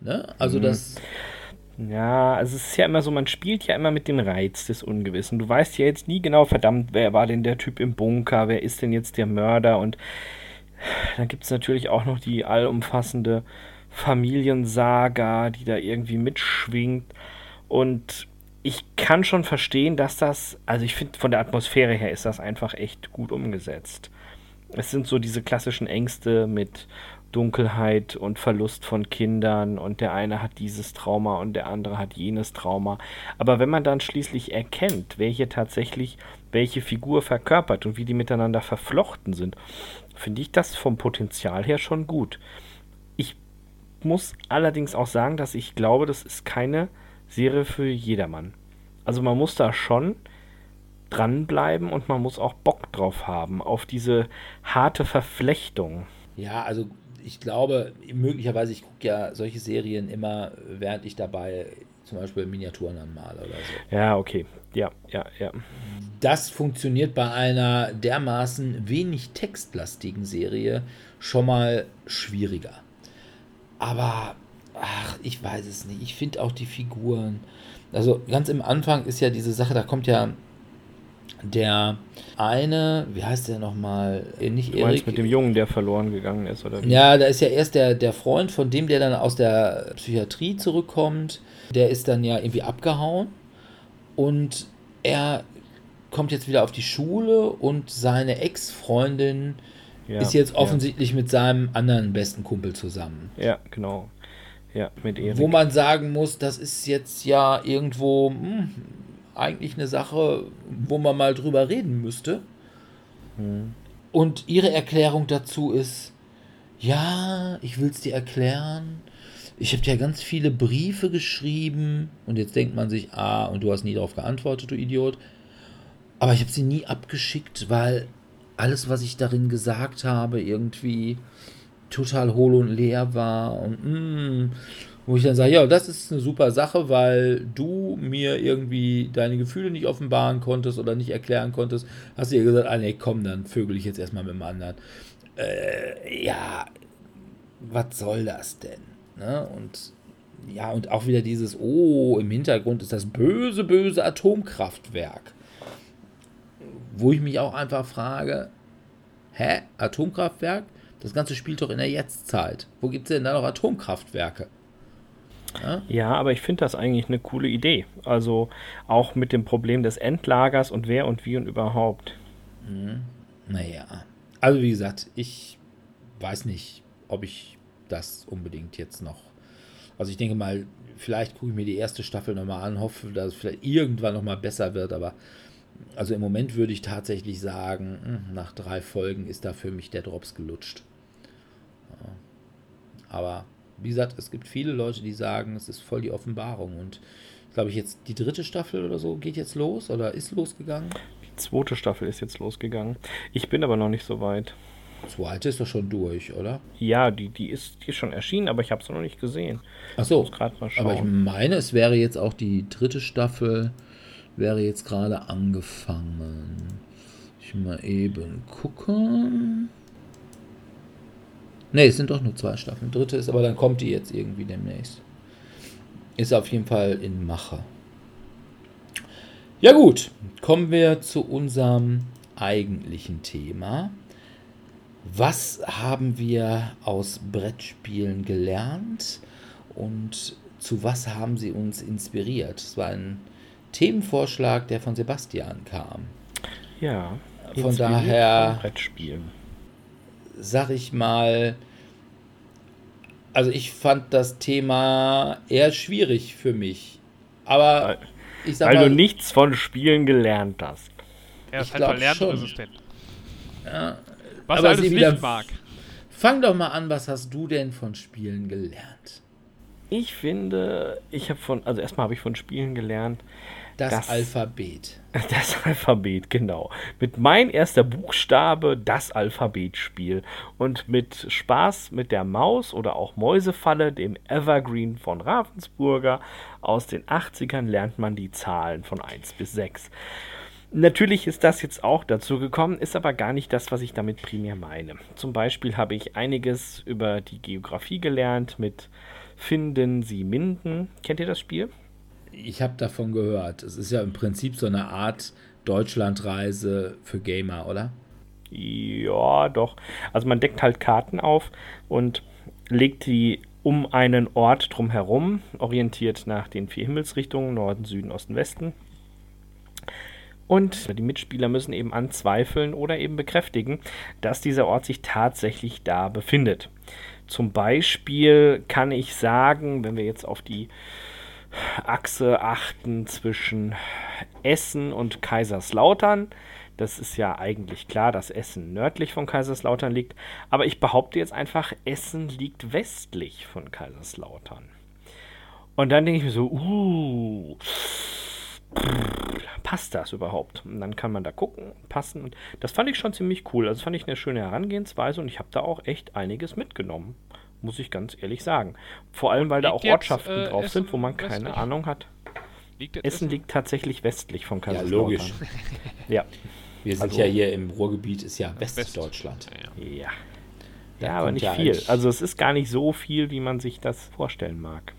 Ne? Also Mhm. das Ja, also es ist ja immer so, man spielt ja immer mit dem Reiz des Ungewissen. Du weißt ja jetzt nie genau, verdammt, wer war denn der Typ im Bunker, wer ist denn jetzt der Mörder und dann gibt es natürlich auch noch die allumfassende Familiensaga, die da irgendwie mitschwingt und ich kann schon verstehen, dass das, also ich finde von der Atmosphäre her ist das einfach echt gut umgesetzt. Es sind so diese klassischen Ängste mit Dunkelheit und Verlust von Kindern und der eine hat dieses Trauma und der andere hat jenes Trauma. Aber wenn man dann schließlich erkennt, hier tatsächlich welche Figur verkörpert und wie die miteinander verflochten sind, finde ich das vom Potenzial her schon gut. Ich muss allerdings auch sagen, dass ich glaube, das ist keine Serie für jedermann. Also man muss da schon dranbleiben und man muss auch Bock drauf haben, auf diese harte Verflechtung. Ja, also ich glaube, möglicherweise, ich gucke ja solche Serien immer, während ich dabei zum Beispiel Miniaturen anmale oder so. Ja, okay. Ja, ja, ja. Das funktioniert bei einer dermaßen wenig textlastigen Serie schon mal schwieriger. Aber, ach, ich weiß es nicht. Ich finde auch die Figuren. Also ganz im Anfang ist ja diese Sache, da kommt ja der eine, wie heißt der nochmal? Äh, nicht du Erik. mit dem Jungen, der verloren gegangen ist, oder wie? Ja, da ist ja erst der, der Freund von dem, der dann aus der Psychiatrie zurückkommt. Der ist dann ja irgendwie abgehauen. Und er kommt jetzt wieder auf die Schule und seine Ex-Freundin ja, ist jetzt offensichtlich ja. mit seinem anderen besten Kumpel zusammen. Ja, genau. Ja, mit Erik. Wo man sagen muss, das ist jetzt ja irgendwo, hm, eigentlich eine Sache, wo man mal drüber reden müsste. Mhm. Und ihre Erklärung dazu ist, ja, ich will es dir erklären. Ich habe dir ganz viele Briefe geschrieben und jetzt denkt man sich, ah, und du hast nie darauf geantwortet, du Idiot. Aber ich habe sie nie abgeschickt, weil alles, was ich darin gesagt habe, irgendwie total hohl und leer war und mm, wo ich dann sage, ja, das ist eine super Sache, weil du mir irgendwie deine Gefühle nicht offenbaren konntest oder nicht erklären konntest. Hast du ihr gesagt, ah nee, komm, dann vögel ich jetzt erstmal mit dem anderen. Äh, ja, was soll das denn? Ne? Und ja, und auch wieder dieses, oh, im Hintergrund ist das böse, böse Atomkraftwerk. Wo ich mich auch einfach frage, hä, Atomkraftwerk? Das Ganze spielt doch in der Jetztzeit. Wo gibt es denn da noch Atomkraftwerke? Ja, ja aber ich finde das eigentlich eine coole Idee. Also auch mit dem Problem des Endlagers und wer und wie und überhaupt. Mhm. Naja, also wie gesagt, ich weiß nicht, ob ich das unbedingt jetzt noch. Also ich denke mal, vielleicht gucke ich mir die erste Staffel nochmal an, hoffe, dass es vielleicht irgendwann nochmal besser wird, aber also im Moment würde ich tatsächlich sagen, hm, nach drei Folgen ist da für mich der Drops gelutscht. Aber wie gesagt, es gibt viele Leute, die sagen, es ist voll die Offenbarung. Und glaube ich, jetzt die dritte Staffel oder so geht jetzt los oder ist losgegangen? Die zweite Staffel ist jetzt losgegangen. Ich bin aber noch nicht so weit. Die zweite ist doch schon durch, oder? Ja, die, die, ist, die ist schon erschienen, aber ich habe es noch nicht gesehen. Ach so. Aber ich meine, es wäre jetzt auch die dritte Staffel, wäre jetzt gerade angefangen. Ich mal eben gucken. Ne, es sind doch nur zwei Staffeln. Dritte ist, aber dann kommt die jetzt irgendwie demnächst. Ist auf jeden Fall in Mache. Ja gut, kommen wir zu unserem eigentlichen Thema. Was haben wir aus Brettspielen gelernt und zu was haben sie uns inspiriert? Es war ein Themenvorschlag, der von Sebastian kam. Ja, von daher von Brettspielen sag ich mal, also ich fand das Thema eher schwierig für mich. Aber weil, ich sag weil mal, du nichts von Spielen gelernt hast. Er ist halt lernresistent. Ja, was er alles nicht mag. Fang doch mal an, was hast du denn von Spielen gelernt? Ich finde, ich habe von, also erstmal habe ich von Spielen gelernt, das, das, Alphabet. Das Alphabet, genau. Mit mein erster Buchstabe das Alphabetspiel. Und mit Spaß mit der Maus oder auch Mäusefalle, dem Evergreen von Ravensburger aus den 80ern, lernt man die Zahlen von 1 bis 6. Natürlich ist das jetzt auch dazu gekommen, ist aber gar nicht das, was ich damit primär meine. Zum Beispiel habe ich einiges über die Geografie gelernt mit Finden Sie Minden. Kennt ihr das Spiel? Ich habe davon gehört. Es ist ja im Prinzip so eine Art Deutschlandreise für Gamer, oder? Ja, doch. Also man deckt halt Karten auf und legt die um einen Ort drumherum, orientiert nach den vier Himmelsrichtungen, Norden, Süden, Osten, Westen. Und die Mitspieler müssen eben anzweifeln oder eben bekräftigen, dass dieser Ort sich tatsächlich da befindet. Zum Beispiel kann ich sagen, wenn wir jetzt auf die Achse achten zwischen Essen und Kaiserslautern, das ist ja eigentlich klar, dass Essen nördlich von Kaiserslautern liegt, aber ich behaupte jetzt einfach, Essen liegt westlich von Kaiserslautern. Und dann denke ich mir so, uh, passt das überhaupt? Und dann kann man da gucken, passen. Und das fand ich schon ziemlich cool. Also fand ich eine schöne Herangehensweise und ich habe da auch echt einiges mitgenommen. Muss ich ganz ehrlich sagen. Vor allem, weil liegt da auch Ortschaften äh, drauf Essen sind, wo man keine westlich? Ahnung hat. Liegt Essen, Essen liegt tatsächlich westlich von Kaiserslautern. Ja, logisch. ja. Wir sind also, ja hier im Ruhrgebiet, ist ja Westdeutschland. Ja. Ja, ja aber nicht viel. Also es ist gar nicht so viel, wie man sich das vorstellen mag.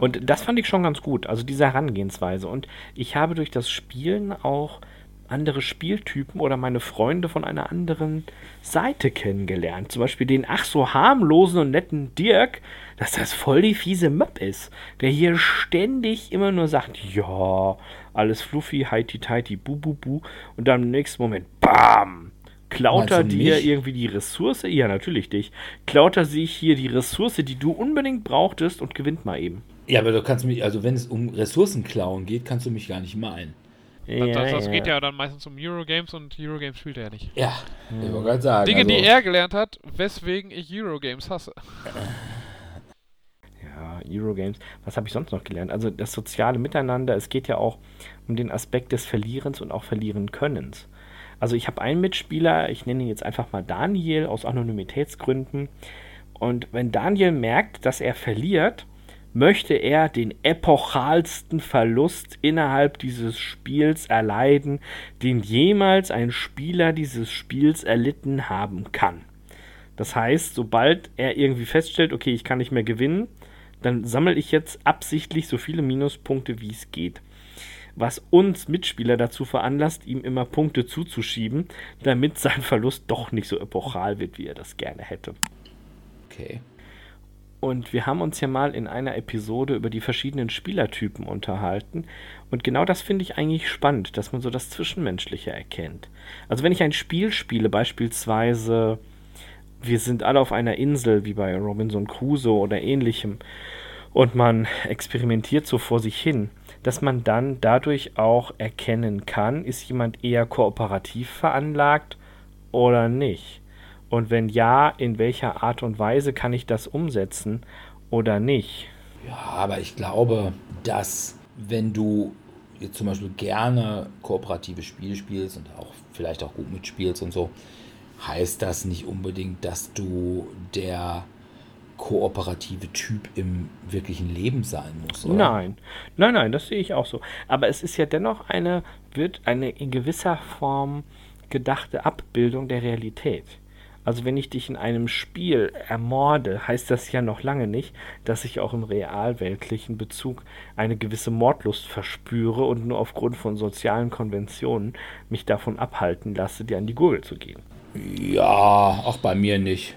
Und das fand ich schon ganz gut, also diese Herangehensweise. Und ich habe durch das Spielen auch andere Spieltypen oder meine Freunde von einer anderen Seite kennengelernt. Zum Beispiel den ach so harmlosen und netten Dirk, dass das voll die fiese Möb ist, der hier ständig immer nur sagt, ja, alles fluffy, heiti tighty, bu bu bu und dann im nächsten Moment, bam, klaut er dir mich? irgendwie die Ressource, ja natürlich dich, klaut er sich hier die Ressource, die du unbedingt brauchtest und gewinnt mal eben. Ja, aber du kannst mich, also wenn es um Ressourcenklauen geht, kannst du mich gar nicht meinen. Ja, das, das, geht ja dann meistens um Eurogames und Eurogames spielt er ja nicht. Ja, ich wollte gerade sagen. Dinge, also, die er gelernt hat, weswegen ich Eurogames hasse. Ja, Eurogames. Was habe ich sonst noch gelernt? Also das soziale Miteinander, es geht ja auch um den Aspekt des Verlierens und auch Verlieren Könnens. Also ich habe einen Mitspieler, ich nenne ihn jetzt einfach mal Daniel aus Anonymitätsgründen. Und wenn Daniel merkt, dass er verliert, möchte er den epochalsten Verlust innerhalb dieses Spiels erleiden, den jemals ein Spieler dieses Spiels erlitten haben kann. Das heißt, sobald er irgendwie feststellt, okay, ich kann nicht mehr gewinnen, dann sammle ich jetzt absichtlich so viele Minuspunkte, wie es geht. Was uns Mitspieler dazu veranlasst, ihm immer Punkte zuzuschieben, damit sein Verlust doch nicht so epochal wird, wie er das gerne hätte. Okay. Und wir haben uns ja mal in einer Episode über die verschiedenen Spielertypen unterhalten. Und genau das finde ich eigentlich spannend, dass man so das Zwischenmenschliche erkennt. Also wenn ich ein Spiel spiele, beispielsweise wir sind alle auf einer Insel, wie bei Robinson Crusoe oder ähnlichem, und man experimentiert so vor sich hin, dass man dann dadurch auch erkennen kann, ist jemand eher kooperativ veranlagt oder nicht. Und wenn ja, in welcher Art und Weise kann ich das umsetzen oder nicht? Ja, aber ich glaube, dass wenn du jetzt zum Beispiel gerne kooperative Spiele spielst und auch vielleicht auch gut mitspielst und so, heißt das nicht unbedingt, dass du der kooperative Typ im wirklichen Leben sein musst. Oder? Nein, nein, nein, das sehe ich auch so. Aber es ist ja dennoch eine, wird eine in gewisser Form gedachte Abbildung der Realität. Also wenn ich dich in einem Spiel ermorde, heißt das ja noch lange nicht, dass ich auch im realweltlichen Bezug eine gewisse Mordlust verspüre und nur aufgrund von sozialen Konventionen mich davon abhalten lasse, dir an die Gurgel zu gehen. Ja, auch bei mir nicht.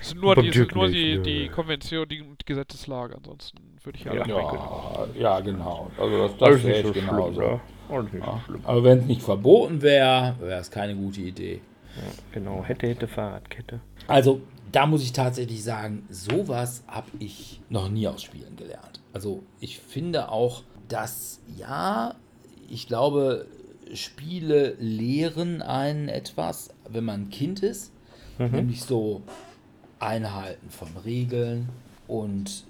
Es sind nur, die, sind nur die, die Konvention, die Gesetzeslage, ansonsten würde ich ja Ja, ja, ja genau. Also das, das wäre so genauso. Schlimm, ne? ja. Aber wenn es nicht verboten wäre, wäre es keine gute Idee. Genau, hätte, hätte Fahrradkette. Also, da muss ich tatsächlich sagen, sowas habe ich noch nie aus Spielen gelernt. Also, ich finde auch, dass, ja, ich glaube, Spiele lehren einen etwas, wenn man ein Kind ist. Mhm. Nämlich so Einhalten von Regeln und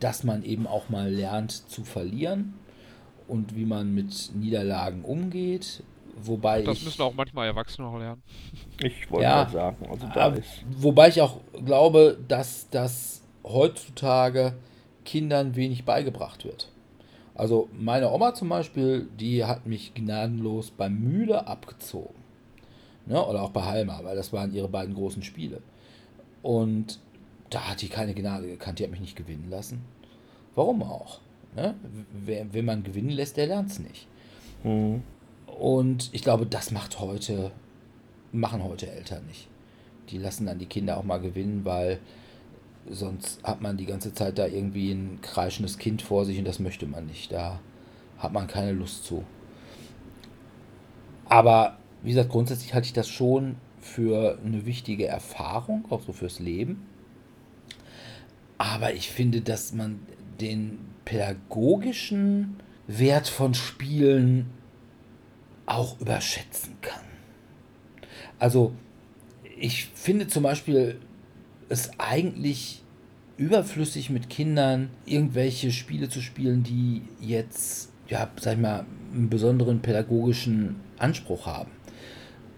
dass man eben auch mal lernt zu verlieren und wie man mit Niederlagen umgeht Wobei das müssen auch manchmal Erwachsene auch lernen. Ich wollte ja, sagen, also da ist. Wobei ich auch glaube, dass das heutzutage Kindern wenig beigebracht wird. Also meine Oma zum Beispiel, die hat mich gnadenlos beim Mühle abgezogen. Ne? Oder auch bei Halma, weil das waren ihre beiden großen Spiele. Und da hat die keine Gnade gekannt, die hat mich nicht gewinnen lassen. Warum auch? Ne? Wer, wenn man gewinnen lässt, der lernt es nicht. Mhm. Und ich glaube, das macht heute, machen heute Eltern nicht. Die lassen dann die Kinder auch mal gewinnen, weil sonst hat man die ganze Zeit da irgendwie ein kreischendes Kind vor sich und das möchte man nicht. Da hat man keine Lust zu. Aber wie gesagt, grundsätzlich halte ich das schon für eine wichtige Erfahrung, auch so fürs Leben. Aber ich finde, dass man den pädagogischen Wert von Spielen auch überschätzen kann. Also ich finde zum Beispiel es eigentlich überflüssig mit Kindern irgendwelche Spiele zu spielen, die jetzt, ja, sag ich mal, einen besonderen pädagogischen Anspruch haben.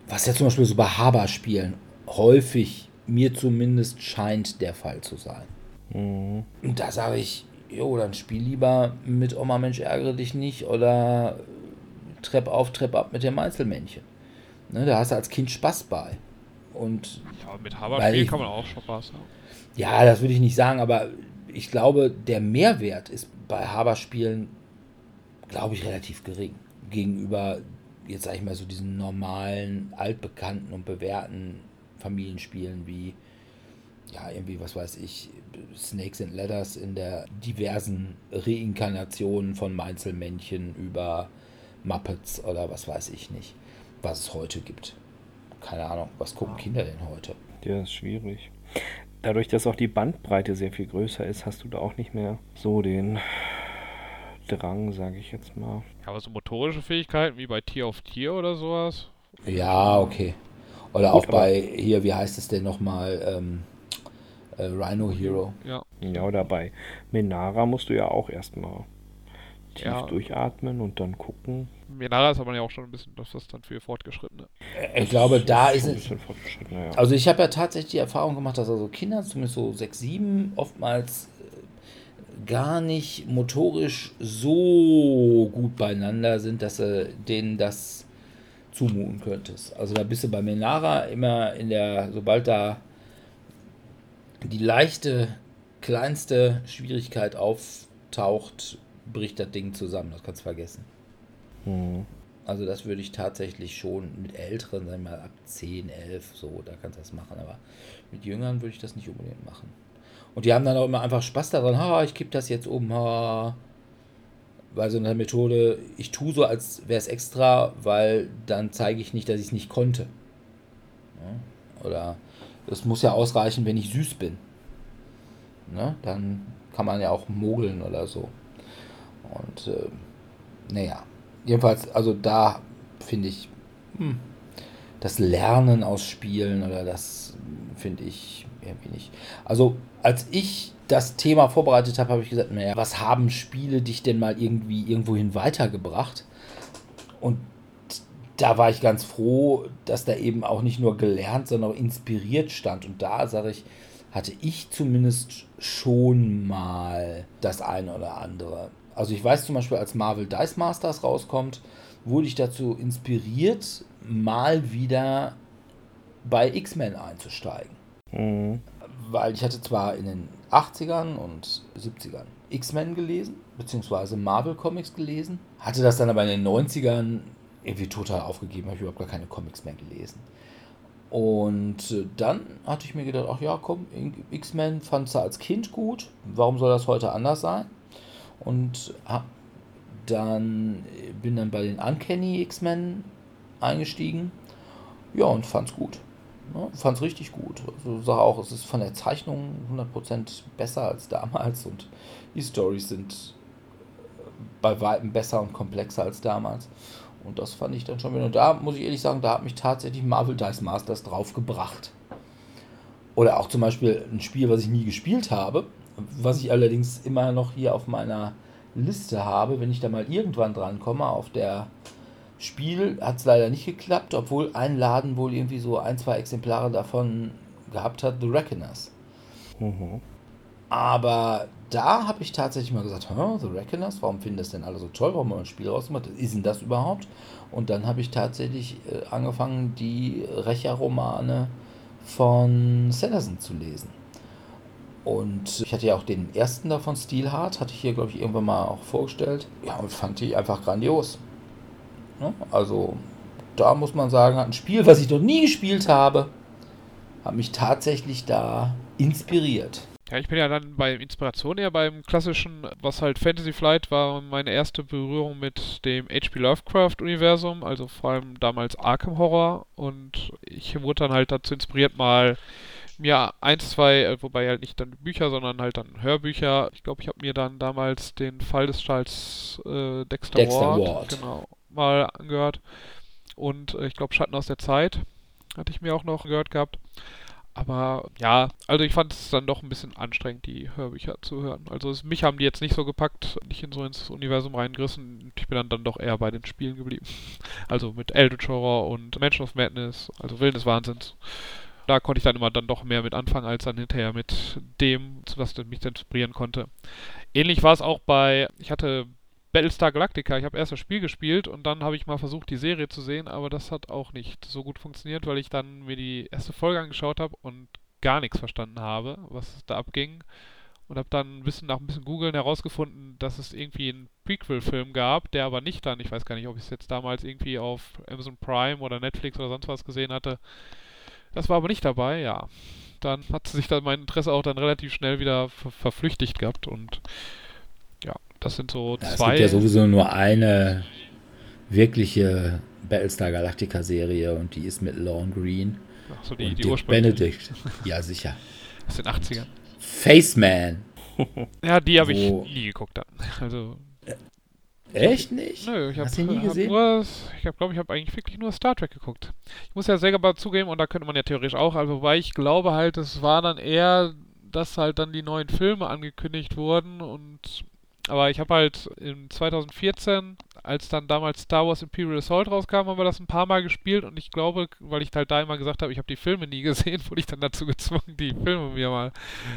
Was ja zum Beispiel so bei Haber-Spielen häufig, mir zumindest, scheint der Fall zu sein. Mhm. Und da sage ich, jo, dann spiel lieber mit Oma Mensch ärgere dich nicht oder Trepp auf, Trepp ab mit dem Einzelmännchen. Ne, da hast du als Kind Spaß bei. Und ja, mit Haber-Spielen kann man auch Spaß haben. Ja, das würde ich nicht sagen, aber ich glaube, der Mehrwert ist bei Haber-Spielen, glaube ich, relativ gering. Gegenüber, jetzt sage ich mal, so diesen normalen, altbekannten und bewährten Familienspielen wie, ja, irgendwie, was weiß ich, Snakes and Ladders in der diversen Reinkarnationen von Meinzelmännchen über Muppets oder was weiß ich nicht, was es heute gibt. Keine Ahnung, was gucken Kinder denn heute? Ja, ist schwierig dadurch, dass auch die Bandbreite sehr viel größer ist, hast du da auch nicht mehr so den Drang, sage ich jetzt mal. Ja, aber so motorische Fähigkeiten wie bei Tier auf Tier oder sowas? Ja, okay. Oder Gut, auch bei, hier, wie heißt es denn nochmal, ähm, äh, Rhino Hero. Ja. Ja, oder bei Menara musst du ja auch erstmal tief ja. durchatmen und dann gucken. Menara ist aber ja auch schon ein bisschen, das ist dann für Fortgeschrittene. Ich glaube, da ist es. Ja. Also ich habe ja tatsächlich die Erfahrung gemacht, dass also Kinder, zumindest so 6, 7, oftmals äh, gar nicht motorisch so gut beieinander sind, dass du denen das zumuten könntest. Also da bist du bei Menara immer in der, sobald da die leichte, kleinste Schwierigkeit auftaucht, bricht das Ding zusammen. Das kannst du vergessen. Mhm. Also das würde ich tatsächlich schon mit Älteren, sagen wir mal ab 10, 11, so, da kannst du das machen. Aber mit Jüngern würde ich das nicht unbedingt machen. Und die haben dann auch immer einfach Spaß daran, ha, ich gebe das jetzt um, ha. Weil so eine Methode, ich tue so, als wäre es extra, weil dann zeige ich nicht, dass ich es nicht konnte. Ja? Oder es muss ja ausreichen, wenn ich süß bin. Ne? Dann kann man ja auch mogeln oder so. Und äh, naja, jedenfalls, also da finde ich hm, das Lernen aus Spielen oder das finde ich irgendwie nicht. Also als ich das Thema vorbereitet habe, habe ich gesagt, naja, was haben Spiele dich denn mal irgendwie irgendwohin weitergebracht? Und da war ich ganz froh, dass da eben auch nicht nur gelernt, sondern auch inspiriert stand. Und da sage ich, hatte ich zumindest schon mal das eine oder andere. Also ich weiß zum Beispiel, als Marvel Dice Masters rauskommt, wurde ich dazu inspiriert, mal wieder bei X-Men einzusteigen. Mhm. Weil ich hatte zwar in den 80ern und 70ern X-Men gelesen, beziehungsweise Marvel Comics gelesen, hatte das dann aber in den 90ern irgendwie total aufgegeben, habe ich überhaupt gar keine Comics mehr gelesen. Und äh, dann hatte ich mir gedacht, ach ja, komm, X-Men fand du als Kind gut, warum soll das heute anders sein? Und hab dann bin dann bei den Uncanny X-Men eingestiegen. Ja, und fand's gut. Ja, fand's richtig gut. Also sage auch, es ist von der Zeichnung 100% besser als damals und die Stories sind bei weitem besser und komplexer als damals. Und das fand ich dann schon wieder. Und da muss ich ehrlich sagen, da hat mich tatsächlich Marvel Dice Masters drauf gebracht. Oder auch zum Beispiel ein Spiel, was ich nie gespielt habe, was ich allerdings immer noch hier auf meiner Liste habe, wenn ich da mal irgendwann dran komme, auf der Spiel hat es leider nicht geklappt, obwohl ein Laden wohl irgendwie so ein, zwei Exemplare davon gehabt hat, The Reckoners. Mhm. Aber da habe ich tatsächlich mal gesagt, The Reckoners, warum finden das denn alle so toll? Warum haben wir ein Spiel rausgemacht? Ist denn das überhaupt? Und dann habe ich tatsächlich äh, angefangen, die Rächer-Romane von Sanderson zu lesen. Und ich hatte ja auch den ersten davon, Steelheart, hatte ich hier, glaube ich, irgendwann mal auch vorgestellt. Ja, und fand die einfach grandios. Ja, also, da muss man sagen, ein Spiel, was ich noch nie gespielt habe, hat mich tatsächlich da inspiriert. Ja, ich bin ja dann bei Inspiration eher beim klassischen, was halt Fantasy Flight war meine erste Berührung mit dem H.P. Lovecraft-Universum, also vor allem damals Arkham Horror und ich wurde dann halt dazu inspiriert, mal mir eins, zwei, äh, wobei halt nicht dann Bücher, sondern halt dann Hörbücher. Ich glaube, ich habe mir dann damals den Fall des Charles äh, Dexter, Dexter Ward, Ward. genau mal angehört und äh, ich glaube Schatten aus der Zeit hatte ich mir auch noch gehört gehabt. Aber ja, also ich fand es dann doch ein bisschen anstrengend, die Hörbücher zu hören. Also es, mich haben die jetzt nicht so gepackt, nicht in so ins Universum reingerissen. Ich bin dann, dann doch eher bei den Spielen geblieben. Also mit Eldritch Horror und Mansion of Madness, also Willen des Wahnsinns. Da konnte ich dann immer dann doch mehr mit anfangen, als dann hinterher mit dem, was mich inspirieren konnte. Ähnlich war es auch bei, ich hatte Battlestar Galactica. Ich habe erst das Spiel gespielt und dann habe ich mal versucht, die Serie zu sehen, aber das hat auch nicht so gut funktioniert, weil ich dann mir die erste Folge angeschaut habe und gar nichts verstanden habe, was da abging. Und habe dann ein bisschen nach ein bisschen googeln herausgefunden, dass es irgendwie einen Prequel-Film gab, der aber nicht dann, ich weiß gar nicht, ob ich es jetzt damals irgendwie auf Amazon Prime oder Netflix oder sonst was gesehen hatte. Das war aber nicht dabei, ja. Dann hat sich dann mein Interesse auch dann relativ schnell wieder ver verflüchtigt gehabt und ja, das sind so Ja, zwei. es gibt ja sowieso nur eine wirkliche Battlestar Galactica Serie und die ist mit Lorne Green Ach so, die, und die Dick Benedict. Ja, sicher. aus den 80ern. Faceman. Ja, die habe ich nie geguckt dann. Also, Echt nicht? nö, ich habe hab gesehen? nur, ich habe glaube ich habe eigentlich wirklich nur Star Trek geguckt. Ich muss ja selber zugeben und da könnte man ja theoretisch auch, also wobei ich glaube halt, es war dann eher, dass halt dann die neuen Filme angekündigt wurden und aber ich habe halt in 2014, als dann damals Star Wars Imperial Assault rauskam, haben wir das ein paar Mal gespielt und ich glaube, weil ich halt da immer gesagt habe, ich habe die Filme nie gesehen, wurde ich dann dazu gezwungen, die Filme mir mal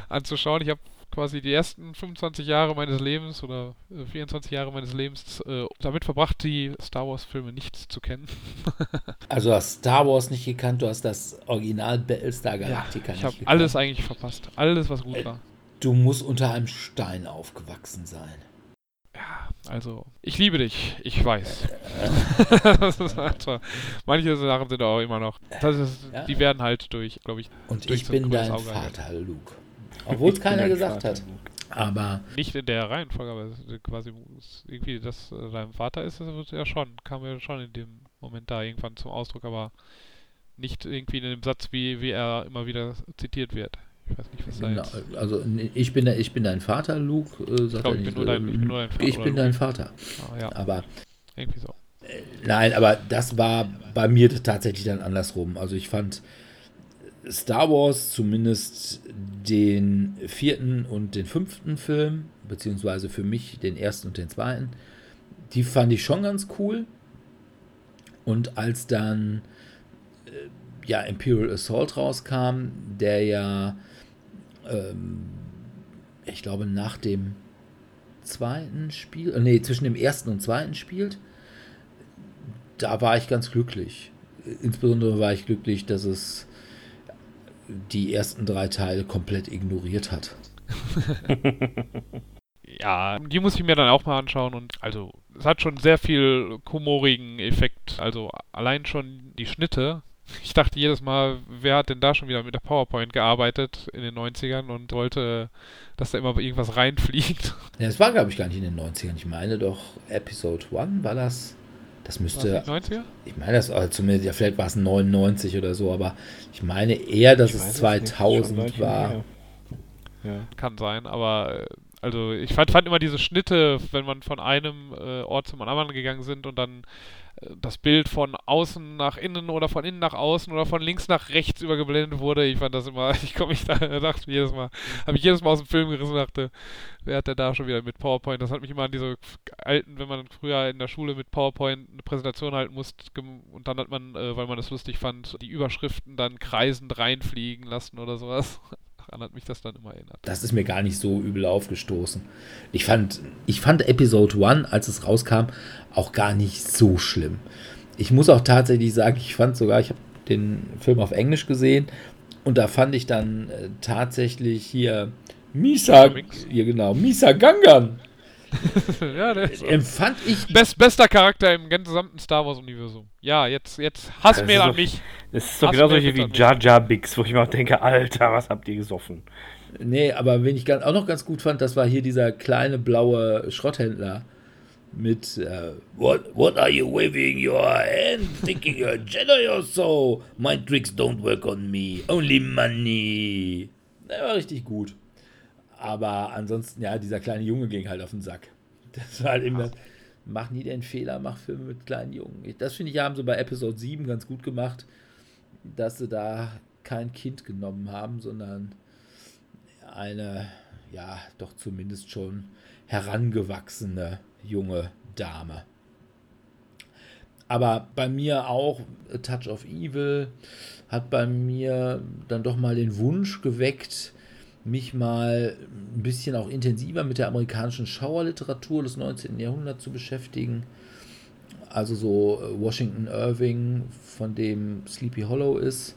anzuschauen. Ich habe quasi die ersten 25 Jahre meines Lebens oder äh, 24 Jahre meines Lebens äh, damit verbracht, die Star Wars Filme nicht zu kennen. Also du hast Star Wars nicht gekannt, du hast das Original Battlestar Galactica ich nicht habe gekannt. alles eigentlich verpasst. Alles, was gut Äh, war. Du musst unter einem Stein aufgewachsen sein. Ja, also, ich liebe dich, ich weiß. einfach, manche Sachen sind auch immer noch. Das ist, Ja. Die werden halt durch, glaube ich, Und Durch ich bin dein. Vater, Luke. Obwohl es Ich keiner gesagt Vater, hat. Aber nicht in der Reihenfolge, aber quasi irgendwie, dass äh, dein Vater ist, das wird ja schon, kam ja schon in dem Moment da irgendwann zum Ausdruck, aber nicht irgendwie in dem Satz, wie, wie er immer wieder zitiert wird. Ich weiß nicht, was da genau, jetzt. also ich bin, ich bin dein Vater, Luke. Äh, sagt glaub, er ich bin dein- ich bin nur dein Vater, Ich bin dein Vater. Ah, ja, Aber irgendwie so. Nein, aber das war bei mir tatsächlich dann andersrum. Also ich fand Star Wars zumindest den vierten und den fünften Film, beziehungsweise für mich den ersten und den zweiten, die fand ich schon ganz cool. Und als dann äh, ja Imperial Assault rauskam, der ja ähm, ich glaube nach dem zweiten Spiel, äh, nee, zwischen dem ersten und zweiten spielt, da war ich ganz glücklich. Insbesondere war ich glücklich, dass es die ersten drei Teile komplett ignoriert hat. Ja, die muss ich mir dann auch mal anschauen und also es hat schon sehr viel humorigen Effekt. Also allein schon die Schnitte. Ich dachte jedes Mal, wer hat denn da schon wieder mit der PowerPoint gearbeitet in den 90ern und wollte, dass da immer irgendwas reinfliegt. Ja, das war, glaube ich, gar nicht in den 90ern. Ich meine doch, Episode 1 war das. Das müsste, Was, die 90er? ich meine das, also zumindest, ja, vielleicht war es 99 oder so, aber ich meine eher, dass Ich es weiß nicht, schon 2000 Leute war. Ja. Kann sein, aber äh, also ich fand, fand immer diese Schnitte, wenn man von einem äh, Ort zum anderen gegangen sind und dann äh, das Bild von außen nach innen oder von innen nach außen oder von links nach rechts übergeblendet wurde. Ich fand das immer, ich komme mich da, dachte jedes Mal, habe ich jedes Mal aus dem Film gerissen und dachte, wer hat denn da schon wieder mit PowerPoint? Das hat mich immer an diese alten, wenn man früher in der Schule mit PowerPoint eine Präsentation halten musste und dann hat man, äh, weil man das lustig fand, die Überschriften dann kreisend reinfliegen lassen oder sowas. Daran hat mich das dann immer erinnert. Das ist mir gar nicht so übel aufgestoßen. Ich fand, ich fand Episode 1, als es rauskam, auch gar nicht so schlimm. Ich muss auch tatsächlich sagen, ich fand sogar, ich habe den Film auf Englisch gesehen und da fand ich dann äh, tatsächlich hier Misa, hier genau, Misa Gangan. ja, der ist Empfand ich Best, bester Charakter im gesamten Star Wars-Universum. Ja, jetzt, jetzt hass Das mehr ist an doch- mich. Das ist doch du mir wie Jar Jar Bix, wo ich mir auch denke, Alter, was habt ihr gesoffen? Nee, aber wen ich auch noch ganz gut fand, das war hier dieser kleine blaue Schrotthändler mit uh, what, what are you waving your hand, thinking you're a Jedi or so? My tricks don't work on me, only money. Der war richtig gut. Aber ansonsten, ja, dieser kleine Junge ging halt auf den Sack. Das war halt immer, mach nie den Fehler, mach Filme mit kleinen Jungen. Das finde ich, haben sie bei Episode 7 ganz gut gemacht, dass sie da kein Kind genommen haben, sondern eine, ja, doch zumindest schon herangewachsene junge Dame. Aber bei mir auch A Touch of Evil hat bei mir dann doch mal den Wunsch geweckt, mich mal ein bisschen auch intensiver mit der amerikanischen Schauerliteratur des 19. Jahrhunderts zu beschäftigen. Also so Washington Irving, von dem Sleepy Hollow ist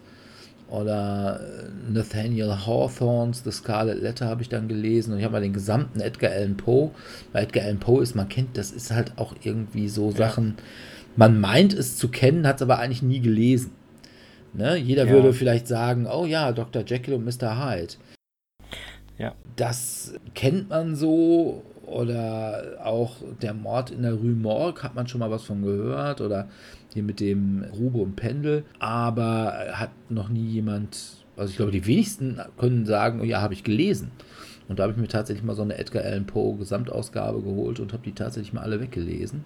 oder äh, Nathaniel Hawthorns The Scarlet Letter habe ich dann gelesen und ich habe mal den gesamten Edgar Allan Poe. Weil Edgar Allan Poe ist, man kennt, das ist halt auch irgendwie so ja. Sachen, man meint es zu kennen, hat es aber eigentlich nie gelesen. Ne? Jeder ja. würde vielleicht sagen, oh ja, Dr. Jekyll und Mr. Hyde. Ja. Das kennt man so oder auch der Mord in der Rue Morgue hat man schon mal was von gehört oder hier mit dem Grube und Pendel, aber hat noch nie jemand, also ich glaube, die wenigsten können sagen, oh ja, habe ich gelesen. Und da habe ich mir tatsächlich mal so eine Edgar Allan Poe Gesamtausgabe geholt und habe die tatsächlich mal alle weggelesen.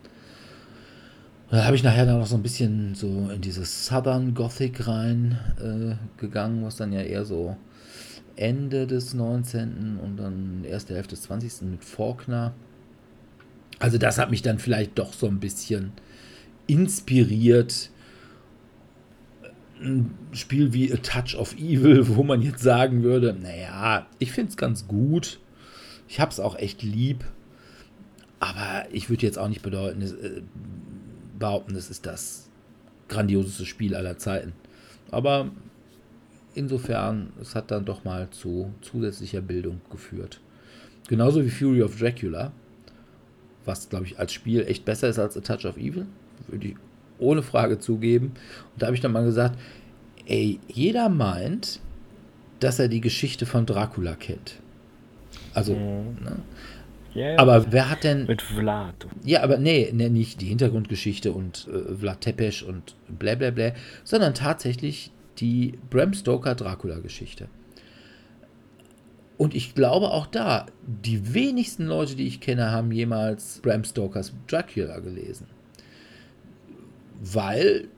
Und da habe ich nachher dann noch so ein bisschen so in dieses Southern Gothic rein äh, gegangen, was dann ja eher so Ende des 19. und dann erste Hälfte des 20. mit Faulkner. Also das hat mich dann vielleicht doch so ein bisschen inspiriert. Ein Spiel wie A Touch of Evil, wo man jetzt sagen würde, naja, ich finde es ganz gut. Ich habe es auch echt lieb. Aber ich würde jetzt auch nicht bedeuten, äh, behaupten, es ist das grandioseste Spiel aller Zeiten. Aber insofern, es hat dann doch mal zu zusätzlicher Bildung geführt. Genauso wie Fury of Dracula, was glaube ich als Spiel echt besser ist als A Touch of Evil würde ich ohne Frage zugeben. Und da habe ich dann mal gesagt, ey, jeder meint, dass er die Geschichte von Dracula kennt. Also, mhm. ne? Yeah, aber wer hat denn. Mit Vlad. Ja, aber nee, nee nicht die Hintergrundgeschichte und äh, Vlad Tepes und blablabla, sondern tatsächlich die Bram Stoker Dracula-Geschichte. Und ich glaube auch da, die wenigsten Leute, die ich kenne, haben jemals Bram Stokers Dracula gelesen weil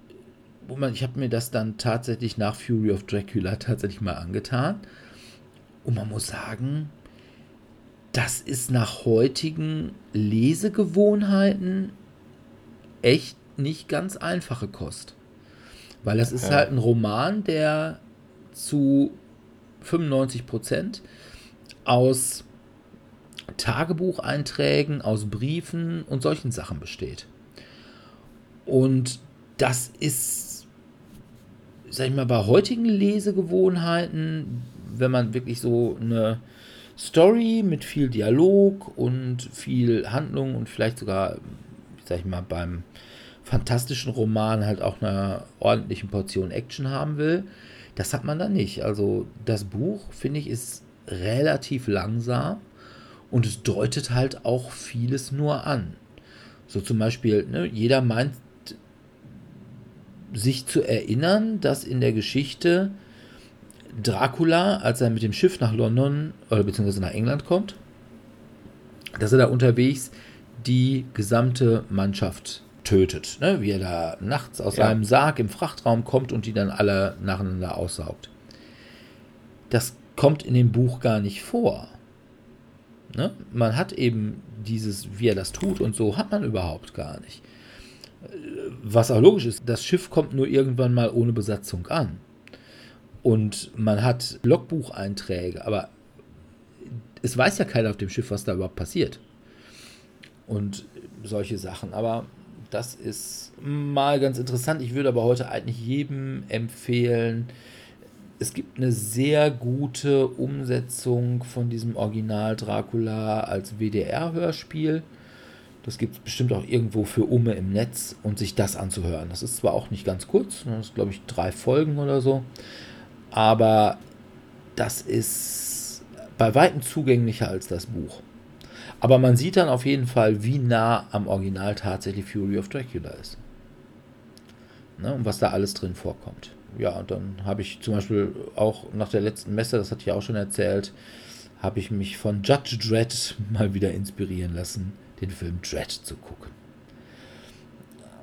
ich habe mir das dann tatsächlich nach Fury of Dracula tatsächlich mal angetan. Und man muss sagen, das ist nach heutigen Lesegewohnheiten echt nicht ganz einfache Kost. Weil das ist ja. halt ein Roman, der zu 95 Prozent aus Tagebucheinträgen, aus Briefen und solchen Sachen besteht. Und das ist, sag ich mal, bei heutigen Lesegewohnheiten, wenn man wirklich so eine Story mit viel Dialog und viel Handlung und vielleicht sogar, sag ich mal, beim fantastischen Roman halt auch eine ordentliche Portion Action haben will, das hat man da nicht. Also das Buch, finde ich, ist relativ langsam und es deutet halt auch vieles nur an. So zum Beispiel, ne, jeder meint sich zu erinnern, dass in der Geschichte Dracula, als er mit dem Schiff nach London oder beziehungsweise nach England kommt, dass er da unterwegs die gesamte Mannschaft tötet. Ne? Wie er da nachts aus ja. seinem Sarg im Frachtraum kommt und die dann alle nacheinander aussaugt. Das kommt in dem Buch gar nicht vor. Ne? Man hat eben dieses, wie er das tut und so, hat man überhaupt gar nicht. Was auch logisch ist, das Schiff kommt nur irgendwann mal ohne Besatzung an. Und man hat Logbucheinträge, aber es weiß ja keiner auf dem Schiff, was da überhaupt passiert. Und solche Sachen. Aber das ist mal ganz interessant. Ich würde aber heute eigentlich jedem empfehlen, es gibt eine sehr gute Umsetzung von diesem Original Dracula als WDR-Hörspiel. Das gibt es bestimmt auch irgendwo für Umme im Netz und sich das anzuhören. Das ist zwar auch nicht ganz kurz, das ist glaube ich drei Folgen oder so, aber das ist bei weitem zugänglicher als das Buch. Aber man sieht dann auf jeden Fall, wie nah am Original tatsächlich Fury of Dracula ist. Ne, und was da alles drin vorkommt. Ja, und dann habe ich zum Beispiel auch nach der letzten Messe, das hatte ich auch schon erzählt, habe ich mich von Judge Dredd mal wieder inspirieren lassen, den Film Dredd zu gucken.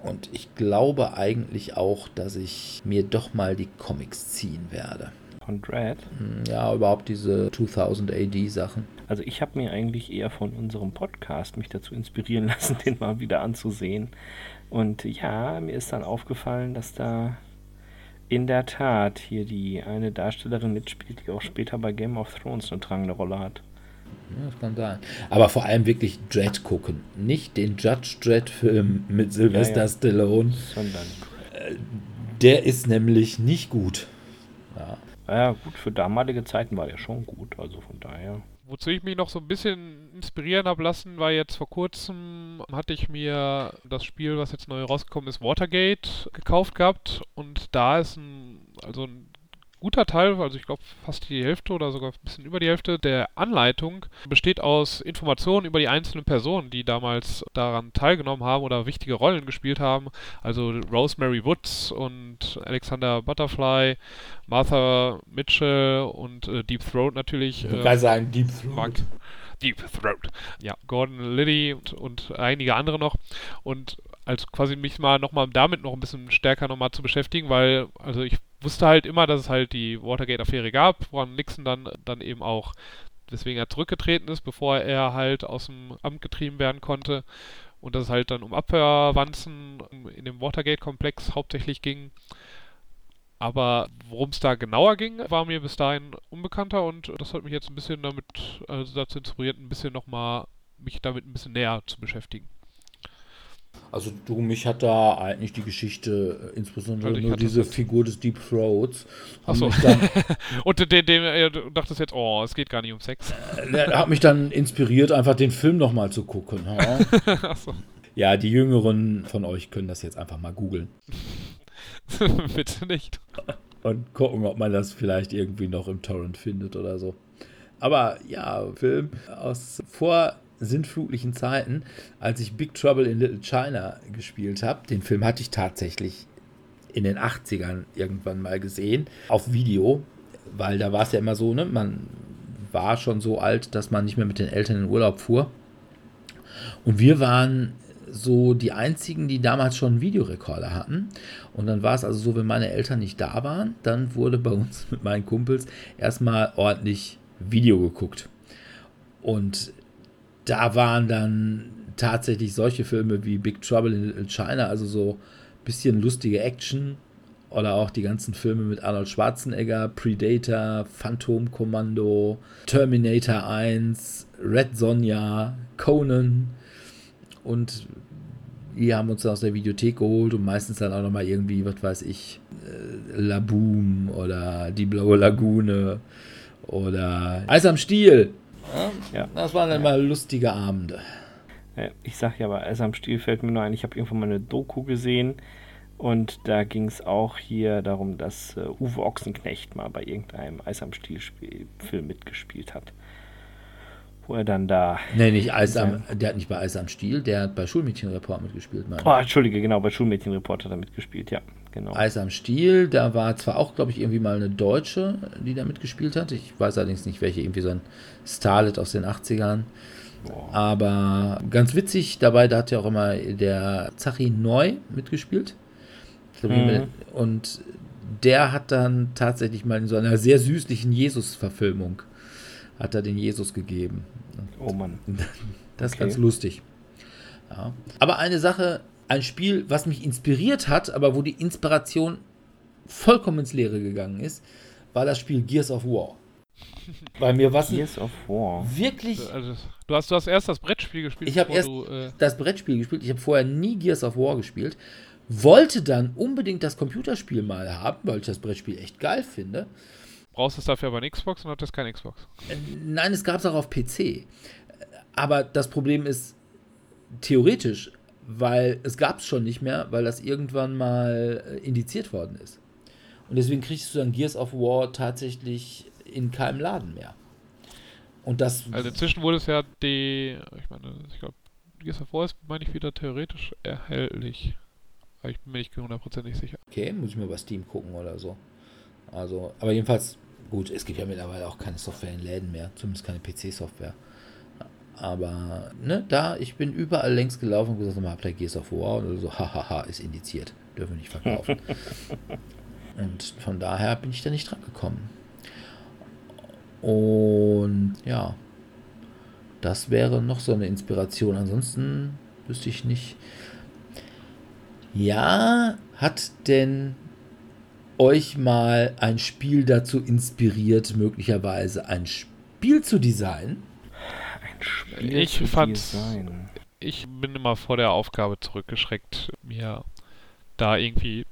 Und ich glaube eigentlich auch, dass ich mir doch mal die Comics ziehen werde. Von Dredd? Hm, ja, überhaupt diese 2000 AD Sachen. Also ich habe mir eigentlich eher von unserem Podcast mich dazu inspirieren lassen, den mal wieder anzusehen. Und ja, mir ist dann aufgefallen, dass da in der Tat hier die eine Darstellerin mitspielt, die auch später bei Game of Thrones eine tragende Rolle hat. Ja, das kann sein. Aber vor allem wirklich Dread gucken. Nicht den Judge Dread-Film mit Sylvester ja, ja. Stallone. Sondern. Äh, der ist nämlich nicht gut. Ja. Ja, gut, für damalige Zeiten war der schon gut. Also von daher. Wozu ich mich noch so ein bisschen inspirieren habe lassen, war jetzt vor kurzem, hatte ich mir das Spiel, was jetzt neu rausgekommen ist, Watergate gekauft gehabt. Und da ist ein, also ein guter Teil, also ich glaube fast die Hälfte oder sogar ein bisschen über die Hälfte der Anleitung besteht aus Informationen über die einzelnen Personen, die damals daran teilgenommen haben oder wichtige Rollen gespielt haben. Also Rosemary Woods und Alexander Butterfly, Martha Mitchell und äh, Deep Throat natürlich. Ich äh, sagen Deep Throat. Mark, Deep Throat. Ja, Gordon Liddy und, und einige andere noch. Und als quasi mich mal nochmal damit noch ein bisschen stärker nochmal zu beschäftigen, weil, also ich wusste halt immer, dass es halt die Watergate-Affäre gab, woran Nixon dann, dann eben auch, weswegen er zurückgetreten ist, bevor er halt aus dem Amt getrieben werden konnte. Und dass es halt dann um Abwehrwanzen in dem Watergate-Komplex hauptsächlich ging. Aber worum es da genauer ging, war mir bis dahin unbekannter und das hat mich jetzt ein bisschen damit, also dazu inspiriert, ein bisschen nochmal mich damit ein bisschen näher zu beschäftigen. Also du, mich hat da eigentlich die Geschichte, äh, insbesondere also nur diese Figur des Deep Throats. Achso. Und dem, dem äh, du dachtest jetzt, oh, es geht gar nicht um Sex. Äh, der hat mich dann inspiriert, einfach den Film nochmal zu gucken. Ja? Achso. Ja, die Jüngeren von euch können das jetzt einfach mal googeln. Bitte nicht. Und gucken, ob man das vielleicht irgendwie noch im Torrent findet oder so. Aber ja, Film aus vor sinnflutlichen Zeiten, als ich Big Trouble in Little China gespielt habe. Den Film hatte ich tatsächlich in den 80ern irgendwann mal gesehen, auf Video, weil da war es ja immer so, ne, man war schon so alt, dass man nicht mehr mit den Eltern in Urlaub fuhr. Und wir waren so die einzigen, die damals schon einen Videorekorder hatten. Und dann war es also so, wenn meine Eltern nicht da waren, dann wurde bei uns mit meinen Kumpels erstmal ordentlich Video geguckt. Und da waren dann tatsächlich solche Filme wie Big Trouble in China, also so ein bisschen lustige Action oder auch die ganzen Filme mit Arnold Schwarzenegger, Predator, Phantom Kommando, Terminator 1, Red Sonja, Conan und wir haben uns dann aus der Videothek geholt und meistens dann auch nochmal irgendwie, was weiß ich, äh, La Boom oder Die Blaue Lagune oder Eis am Stiel. Ja, Das waren dann mal lustige Abende. Ich sag ja, aber Eis am Stiel fällt mir nur ein, ich habe irgendwann mal eine Doku gesehen und da ging es auch hier darum, dass uh, Uwe Ochsenknecht mal bei irgendeinem Eis am Stiel-Film mitgespielt hat. Wo er dann da. Nee, nicht Eis am. Der hat nicht bei Eis am Stiel, der hat bei Schulmädchenreport mitgespielt, Oh, Entschuldige, genau, bei Schulmädchenreport hat er mitgespielt, ja genau. Eis am Stiel, da war zwar auch, glaube ich, irgendwie mal eine Deutsche, die da mitgespielt hat. Ich weiß allerdings nicht, welche, irgendwie so ein Starlet aus den 80ern. Boah. Aber ganz witzig dabei, da hat ja auch immer der Zachi Neu mitgespielt. Mhm. Und der hat dann tatsächlich mal in so einer sehr süßlichen Jesus-Verfilmung hat er den Jesus gegeben. Oh Mann. Das ist okay. ganz lustig. Ja. Aber eine Sache, ein Spiel, was mich inspiriert hat, aber wo die Inspiration vollkommen ins Leere gegangen ist, war das Spiel Gears of War. Bei mir war Gears of War. Wirklich. Also, du, hast, du hast erst das Brettspiel gespielt. Ich habe erst du, äh das Brettspiel gespielt. Ich habe vorher nie Gears of War gespielt. Wollte dann unbedingt das Computerspiel mal haben, weil ich das Brettspiel echt geil finde. Brauchst du es dafür aber eine Xbox und hattest keine Xbox? Äh, nein, es gab es auch auf PC. Aber das Problem ist, theoretisch weil es gab es schon nicht mehr, weil das irgendwann mal äh, indiziert worden ist. Und deswegen kriegst du dann Gears of War tatsächlich in keinem Laden mehr. Und das. Also inzwischen wurde es ja die, ich meine, ich glaube, Gears of War ist, meine ich, wieder theoretisch erhältlich. Aber ich bin mir nicht hundertprozentig sicher. Okay, muss ich mir bei Steam gucken oder so. Also, aber jedenfalls, gut, es gibt ja mittlerweile auch keine Software in Läden mehr, zumindest keine PC-Software. Aber, ne, da, ich bin überall längs gelaufen und gesagt, habt ihr Gears of War? Und so, hahaha, ist indiziert, dürfen wir nicht verkaufen. und von daher bin ich da nicht dran gekommen. Und ja, das wäre noch so eine Inspiration. Ansonsten wüsste ich nicht. Ja, hat denn euch mal ein Spiel dazu inspiriert, möglicherweise ein Spiel zu designen? Spiel Ich fand- designen. Ich bin immer vor der Aufgabe zurückgeschreckt, mir da irgendwie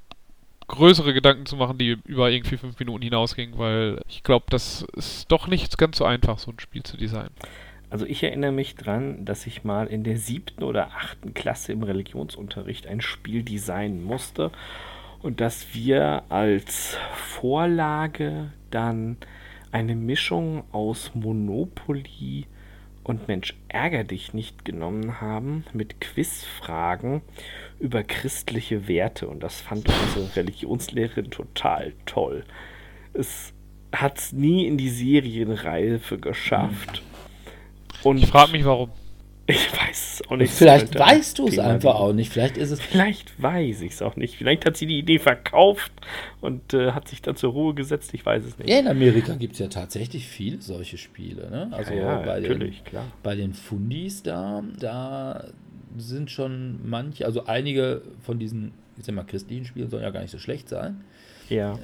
größere Gedanken zu machen, die über irgendwie fünf Minuten hinausgingen, weil ich glaube, das ist doch nicht ganz so einfach, so ein Spiel zu designen. Also ich erinnere mich dran, dass ich mal in der siebten oder achten Klasse im Religionsunterricht ein Spiel designen musste und dass wir als Vorlage dann eine Mischung aus Monopoly und Mensch ärger dich nicht genommen haben mit Quizfragen über christliche Werte und das fand unsere Religionslehrerin total toll. Es hat es nie in die Serienreife geschafft. Und Ich frage mich, warum. Ich weiß es auch nicht. Vielleicht ein weißt du es einfach auch nicht. Vielleicht ist es. Vielleicht weiß ich es auch nicht. Vielleicht hat sie die Idee verkauft und äh, hat sich dann zur Ruhe gesetzt. Ich weiß es nicht. Ja, in Amerika gibt es ja tatsächlich viele solche Spiele. Ne? Also ja, bei, den, natürlich, klar. bei den Fundis da, da sind schon manche, also einige von diesen, ich sag mal, christlichen Spielen sollen ja gar nicht so schlecht sein. Ja.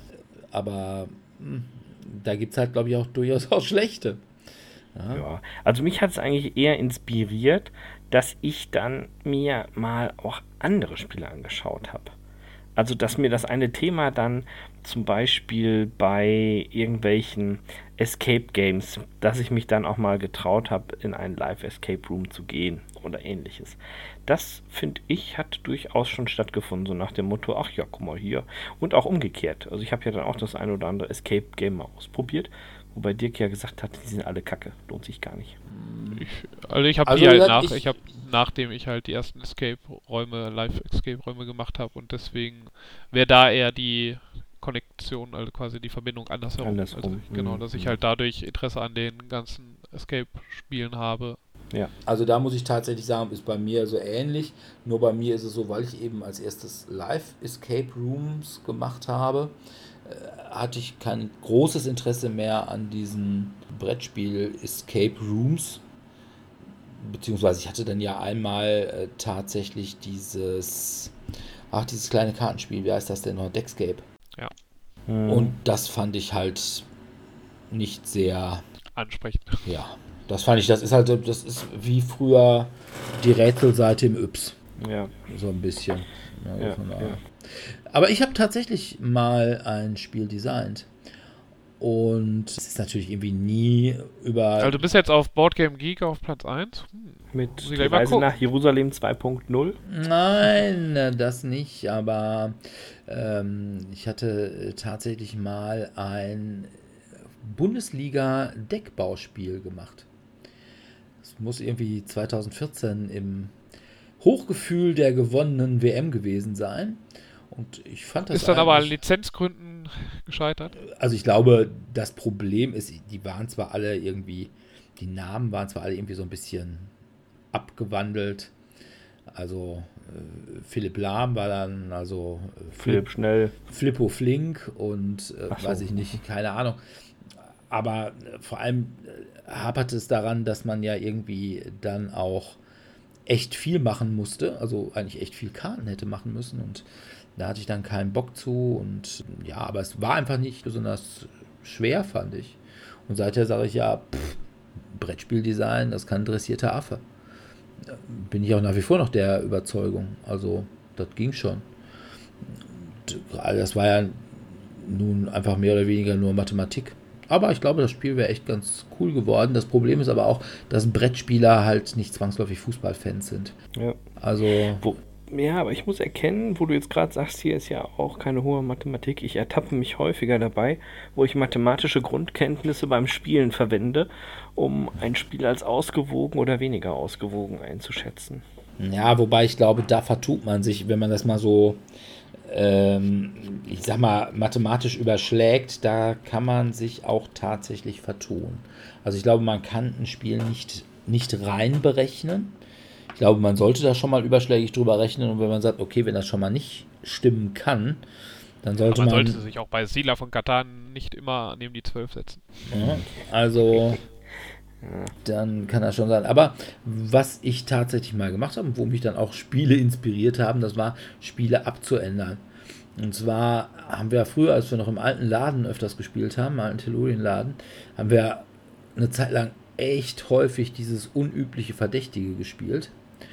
Aber hm, da gibt es halt, glaube ich, auch durchaus auch schlechte. Ja. ja. Also mich hat es eigentlich eher inspiriert, dass ich dann mir mal auch andere Spiele angeschaut habe. Also, dass mir das eine Thema dann zum Beispiel bei irgendwelchen Escape Games, dass ich mich dann auch mal getraut habe, in einen Live-Escape Room zu gehen oder ähnliches. Das, finde ich, hat durchaus schon stattgefunden, so nach dem Motto, ach ja, guck mal hier. Und auch umgekehrt. Also ich habe ja dann auch das ein oder andere Escape Game mal ausprobiert, wobei Dirk ja gesagt hat, die sind alle kacke, lohnt sich gar nicht. Ich, also ich habe Also die halt nach, ich- ich, habe nachdem ich halt die ersten Escape-Räume, Live-Escape-Räume gemacht habe und deswegen wäre da eher die Konnektion, also quasi die Verbindung andersherum. Andersrum, Also, genau, mhm, dass ich mhm. halt dadurch Interesse an den ganzen Escape-Spielen habe. Also da muss ich tatsächlich sagen, ist bei mir so ähnlich. Nur bei mir ist es so, weil ich eben als erstes Live Escape Rooms gemacht habe, äh, hatte ich kein großes Interesse mehr an diesen Brettspiel Escape Rooms. Beziehungsweise ich hatte dann ja einmal äh, tatsächlich dieses, ach, dieses kleine Kartenspiel, wie heißt das denn noch? Deckscape. Hm. Und das fand ich halt nicht sehr Ansprechend. ja, das fand ich, das ist halt, so- das ist wie früher die Rätselseite im Yps. ja, So ein bisschen. Ja, Ja, ja. Aber ich habe tatsächlich mal ein Spiel designt. Und es ist natürlich irgendwie nie über. Also du bist jetzt auf Boardgame Geek auf Platz 1? Hm. mit die Reise gucken. nach Jerusalem 2.0. Nein, das nicht, aber ähm, ich hatte äh, tatsächlich mal ein Bundesliga-Deckbauspiel gemacht. Das muss irgendwie 2014 im Hochgefühl der gewonnenen WM gewesen sein. Und ich fand das Ist dann aber an Lizenzgründen gescheitert? also ich glaube, das Problem ist, die waren zwar alle irgendwie, die Namen waren zwar alle irgendwie so ein bisschen abgewandelt. Also äh, Philipp Lahm war dann also äh, Philipp Schnell. Flippo Flink und äh, so. weiß ich nicht, keine Ahnung. Aber äh, vor allem äh, hapert es daran, dass man ja irgendwie dann auch echt viel machen musste, also eigentlich echt viel Karten hätte machen müssen und da hatte ich dann keinen Bock zu und ja, aber es war einfach nicht besonders schwer, fand ich. Und seither sage ich ja, pff, Brettspieldesign, das kann ein dressierter Affe. Bin ich auch nach wie vor noch der Überzeugung. Also, das ging schon. Das war ja nun einfach mehr oder weniger nur Mathematik. Aber ich glaube, das Spiel wäre echt ganz cool geworden. Das Problem ist aber auch, dass Brettspieler halt nicht zwangsläufig Fußballfans sind. Ja. Also, Wo, Ja, aber ich muss erkennen, wo du jetzt gerade sagst, hier ist ja auch keine hohe Mathematik. Ich ertappe mich häufiger dabei, wo ich mathematische Grundkenntnisse beim Spielen verwende, um ein Spiel als ausgewogen oder weniger ausgewogen einzuschätzen. Ja, wobei ich glaube, da vertut man sich, wenn man das mal so, ähm, ich sag mal, mathematisch überschlägt, da kann man sich auch tatsächlich vertun. Also ich glaube, man kann ein Spiel nicht, nicht rein berechnen. Ich glaube, man sollte da schon mal überschlägig drüber rechnen und wenn man sagt, okay, wenn das schon mal nicht stimmen kann, dann sollte man, man. sollte sich auch bei Siedler von Katan nicht immer neben die 12 setzen. Ja, also dann kann das schon sein. Aber was ich tatsächlich mal gemacht habe, wo mich dann auch Spiele inspiriert haben, das war Spiele abzuändern. Und zwar haben wir früher, als wir noch im alten Laden öfters gespielt haben, im alten Tellurien-Laden, haben wir eine Zeit lang echt häufig dieses unübliche Verdächtige gespielt.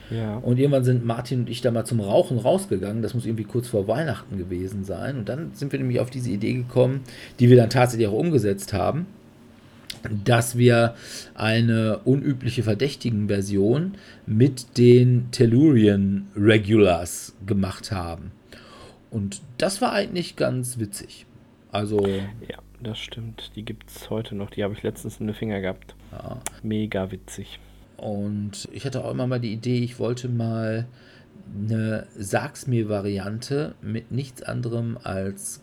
Ja. Und irgendwann sind Martin und ich da mal zum Rauchen rausgegangen. Das muss irgendwie kurz vor Weihnachten gewesen sein. Und dann sind wir nämlich auf diese Idee gekommen, die wir dann tatsächlich auch umgesetzt haben, dass wir eine unübliche Verdächtigen-Version mit den Tellurian Regulars gemacht haben. Und das war eigentlich ganz witzig. Also. Ja, das stimmt. Die gibt es heute noch. Die habe ich letztens in den Finger gehabt. Ja. Mega witzig. Und ich hatte auch immer mal die Idee, ich wollte mal eine Sag's mir Variante mit nichts anderem als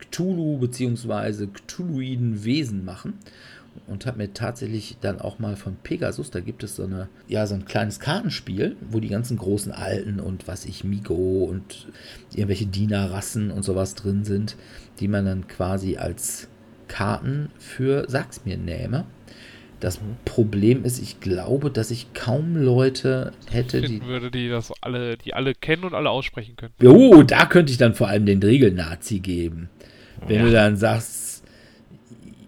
Cthulhu bzw. Cthulhuiden Wesen machen und habe mir tatsächlich dann auch mal von Pegasus, da gibt es so eine ja so ein kleines Kartenspiel, wo die ganzen großen Alten und was ich Migo und irgendwelche Dienerrassen und sowas drin sind, die man dann quasi als Karten für Sag's mir nähme. Das Problem ist, ich glaube, dass ich kaum Leute hätte, die. Würde, die das alle, die alle kennen und alle aussprechen können. Oh, da könnte ich dann vor allem den Regelnazi geben. Wenn du dann sagst,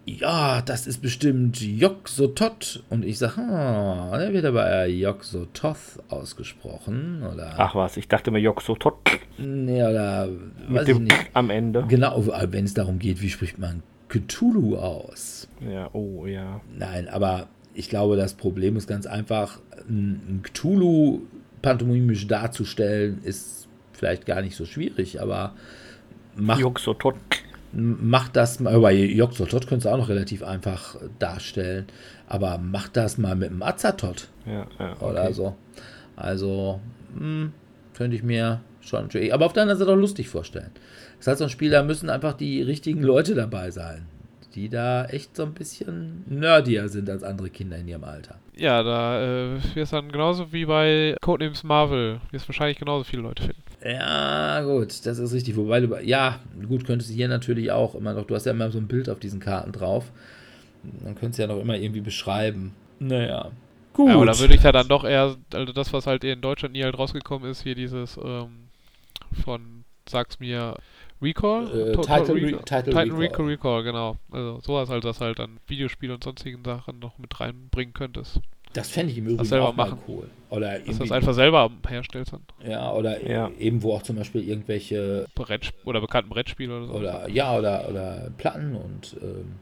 ja, das ist bestimmt Joksotot. Und ich sage, ah, der wird aber Joksototh ausgesprochen. Oder, Ach was, ich dachte mir Joxotot nee, oder weiß mit ich dem nicht. am Ende. Genau, wenn es darum geht, wie spricht man Cthulhu aus? Ja, oh ja. Nein, aber ich glaube, das Problem ist ganz einfach, ein Cthulhu pantomimisch darzustellen, ist vielleicht gar nicht so schwierig, aber macht, Joxotot. macht das mal, bei Joxotot könntest du auch noch relativ einfach darstellen, aber macht das mal mit einem Azatot Ja, ja, okay. oder so. Also, hm, könnte ich mir schon, aber auf der anderen Seite auch lustig vorstellen. Das heißt, so ein Spiel, da müssen einfach die richtigen Leute dabei sein, die da echt so ein bisschen nerdier sind als andere Kinder in ihrem Alter. Ja, da äh, wirst dann genauso wie bei Codenames Marvel, wirst wahrscheinlich genauso viele Leute finden. Ja, gut, das ist richtig. Wobei du, ja, gut, könntest du hier natürlich auch immer noch, du hast ja immer so ein Bild auf diesen Karten drauf. Dann könntest du ja noch immer irgendwie beschreiben. Naja. Gut. Ja, aber da würde ich ja dann doch eher, also das, was halt in Deutschland nie halt rausgekommen ist, hier dieses ähm, von, sag's mir, Recall? Äh, Title Re- Title Title Recall. Recall, Recall, genau. Also sowas halt, das halt dann Videospiele und sonstigen Sachen noch mit reinbringen könntest. das fände ich im Übrigen selber auch mal machen. cool. Oder Dass du das einfach selber herstellst dann. ja, oder Ja. eben wo auch zum Beispiel irgendwelche Brett oder bekannten Brettspiele oder so. oder ja oder oder Platten und ähm,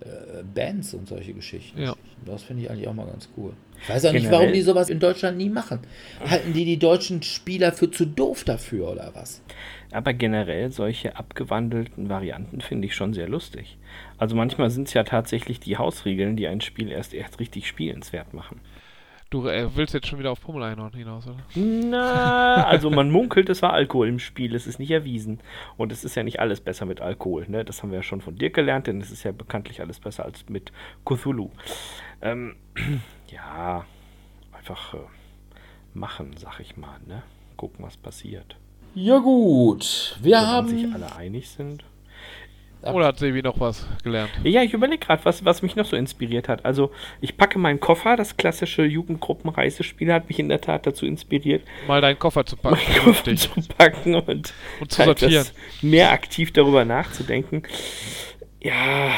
äh, Bands und solche Geschichten. Ja. Das finde ich eigentlich auch mal ganz cool. Ich weiß auch nicht, Generell- warum die sowas in Deutschland nie machen. Halten die die deutschen Spieler für zu doof dafür oder was? Aber generell solche abgewandelten Varianten finde ich schon sehr lustig. Also manchmal sind es ja tatsächlich die Hausregeln, die ein Spiel erst erst richtig spielenswert machen. Du äh, willst jetzt schon wieder auf Pummel einhorn hinaus, oder? Na, also man munkelt, es war Alkohol im Spiel, es ist nicht erwiesen. Und es ist ja nicht alles besser mit Alkohol, ne? Das haben wir ja schon von dir gelernt, denn es ist ja bekanntlich alles besser als mit Cthulhu. Ähm, ja, einfach äh, machen, sag ich mal, ne? Gucken, was passiert. Ja gut, wir Wenn haben sich alle einig sind. Oder hat Sebi noch was gelernt? Ja, ich überlege gerade, was, was mich noch so inspiriert hat. Also, ich packe meinen Koffer, das klassische Jugendgruppenreisespiel hat mich in der Tat dazu inspiriert, Mal deinen Koffer zu packen, meinen Koffer zu packen und, Und zu halt sortieren. das mehr aktiv darüber nachzudenken. Ja,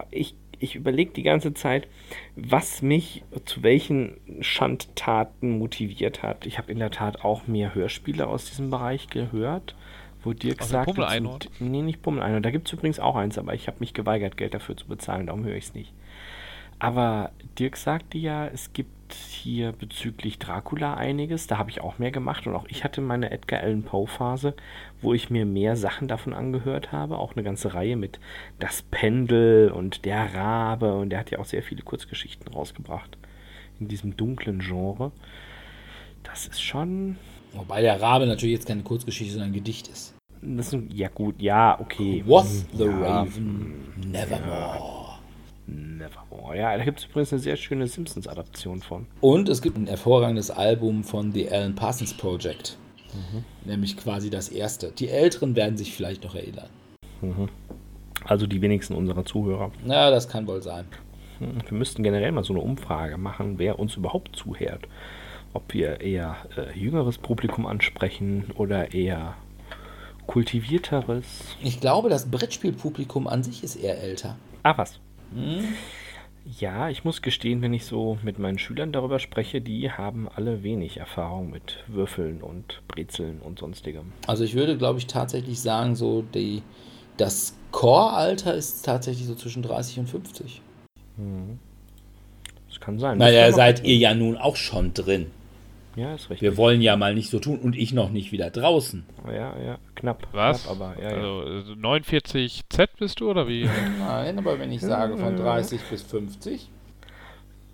äh, ich, ich überlege die ganze Zeit, was mich zu welchen Schandtaten motiviert hat. Ich habe in der Tat auch mehr Hörspiele aus diesem Bereich gehört, wo dem sagt, Pummel-Einhorn? nee, nicht Pummel-Einhorn, da gibt es übrigens auch eins, aber ich habe mich geweigert, Geld dafür zu bezahlen, darum höre ich es nicht. Aber Dirk sagte ja, es gibt hier bezüglich Dracula einiges. Da habe ich auch mehr gemacht und auch ich hatte meine Edgar Allan Poe Phase, wo ich mir mehr Sachen davon angehört habe. Auch eine ganze Reihe mit Das Pendel und Der Rabe und der hat ja auch sehr viele Kurzgeschichten rausgebracht in diesem dunklen Genre. Das ist schon. Wobei der Rabe natürlich jetzt keine Kurzgeschichte, sondern ein Gedicht ist. Das ist ja gut, ja, okay. Was the Ja. Raven Nevermore. Nevermore. Ja, da gibt es übrigens eine sehr schöne Simpsons-Adaption von. Und es gibt ein hervorragendes Album von The Alan Parsons Project. Nämlich quasi das erste. Die Älteren werden sich vielleicht noch erinnern. Also die wenigsten unserer Zuhörer. Na, das kann wohl sein. Hm, Wir müssten generell mal so eine Umfrage machen, wer uns überhaupt zuhört. Ob wir eher äh, jüngeres Publikum ansprechen oder eher kultivierteres. Ich glaube, das Brettspielpublikum an sich ist eher älter. Ah, was? Ja, ich muss gestehen, wenn ich so mit meinen Schülern darüber spreche, die haben alle wenig Erfahrung mit Würfeln und Brezeln und sonstigem. Also ich würde, glaube ich, tatsächlich sagen, so die, das Core-Alter ist tatsächlich so zwischen 30 und 50. Das kann sein. Naja, seid ihr ja nun auch schon drin. Ja, ist richtig. Wir wollen ja mal nicht so tun und ich noch nicht wieder draußen. Ja, ja, knapp. Was? Knapp, aber ja, ja. Also äh, 49Z bist du oder wie? Nein, aber wenn ich sage von 30 bis 50.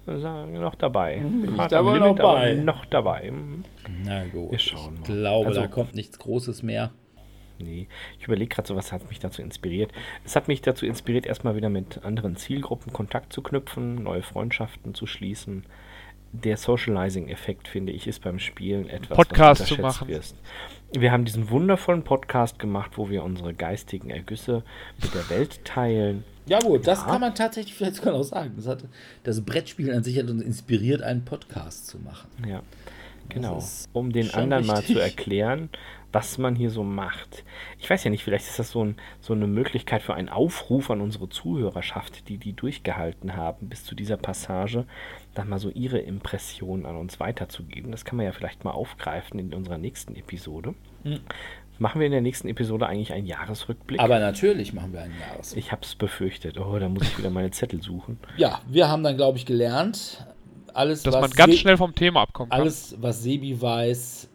Sagen wir noch dabei. Bin ich da wohl noch bei? Noch dabei. Mhm. Na gut. Wir schauen Ich mal. glaube, Also- da kommt nichts Großes mehr. Nee, ich überlege gerade so, was hat mich dazu inspiriert. Es hat mich dazu inspiriert, erstmal wieder mit anderen Zielgruppen Kontakt zu knüpfen, neue Freundschaften zu schließen. Der Socializing-Effekt, finde ich, ist beim Spielen etwas, Podcast was zu unterschätzt machen. Wird. Wir haben diesen wundervollen Podcast gemacht, wo wir unsere geistigen Ergüsse mit der Welt teilen. Ja gut, das Ja. kann man tatsächlich vielleicht sogar auch sagen. Das, hat, das Brettspiel an sich hat uns inspiriert, einen Podcast zu machen. Ja, genau. Um den anderen mal wichtig. zu erklären, was man hier so macht. Ich weiß ja nicht, vielleicht ist das so, ein, so eine Möglichkeit für einen Aufruf an unsere Zuhörerschaft, die die durchgehalten haben bis zu dieser Passage, dann mal so ihre Impressionen an uns weiterzugeben. Das kann man ja vielleicht mal aufgreifen in unserer nächsten Episode. Mhm. Machen wir in der nächsten Episode eigentlich einen Jahresrückblick? Aber natürlich machen wir einen Jahres. ich habe es befürchtet. Oh, da muss ich wieder meine Zettel suchen. Ja, wir haben dann, glaube ich, gelernt, alles, Dass was man ganz Se- schnell vom Thema abkommen kann. alles, was Sebi weiß,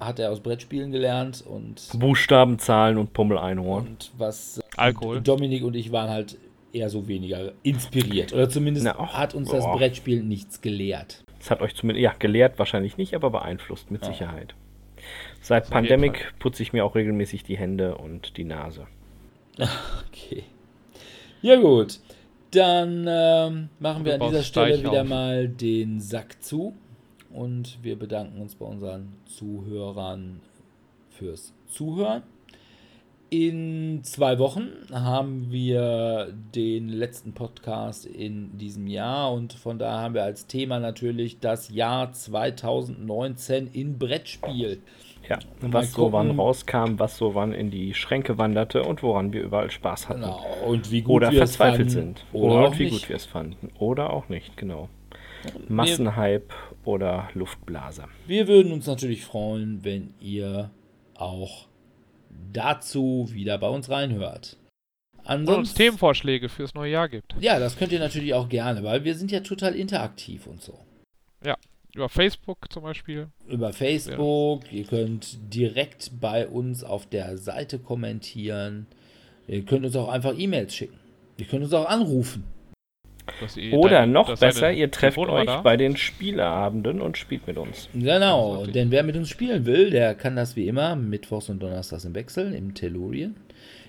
hat er aus Brettspielen gelernt und, Buchstaben, Zahlen und Pummel-Einhorn. und was Alkohol. Dominik und ich waren halt eher so weniger inspiriert. Oder zumindest Na, ach, hat uns das boah. Brettspiel nichts gelehrt. Das hat euch zumindest, ja, gelehrt wahrscheinlich nicht, aber beeinflusst mit Ja. Sicherheit. Seit Pandemic putze ich mir auch regelmäßig die Hände und die Nase. Okay. Ja gut, dann ähm, machen wir Du an dieser Stelle Steich wieder auf. mal den Sack zu und wir bedanken uns bei unseren Zuhörern fürs Zuhören. In zwei Wochen haben wir den letzten Podcast in diesem Jahr und von daher haben wir als Thema natürlich das Jahr 2019 in Brettspiel. Ja, was so wann gucken. rauskam, was so wann in die Schränke wanderte und woran wir überall Spaß hatten. Genau. Und wie gut Oder wir es verzweifelt fanden. sind. Oder Oder wie nicht. gut wir es fanden. Oder auch nicht, genau. Massenhype oder Luftblase. Wir würden uns natürlich freuen, wenn ihr auch dazu wieder bei uns reinhört. Und uns Ansonsten, Themenvorschläge fürs neue Jahr gibt. ja, das könnt ihr natürlich auch gerne, weil wir sind ja total interaktiv und so. Über Facebook zum Beispiel. Über Facebook, ihr könnt direkt bei uns auf der Seite kommentieren. Ihr könnt uns auch einfach E-Mails schicken. Ihr könnt uns auch anrufen. Oder deine- noch besser, ihr trefft euch da. bei den Spieleabenden und spielt mit uns. Genau, denn wer mit uns spielen will, der kann das wie immer mittwochs und donnerstags im Wechsel im Tellurien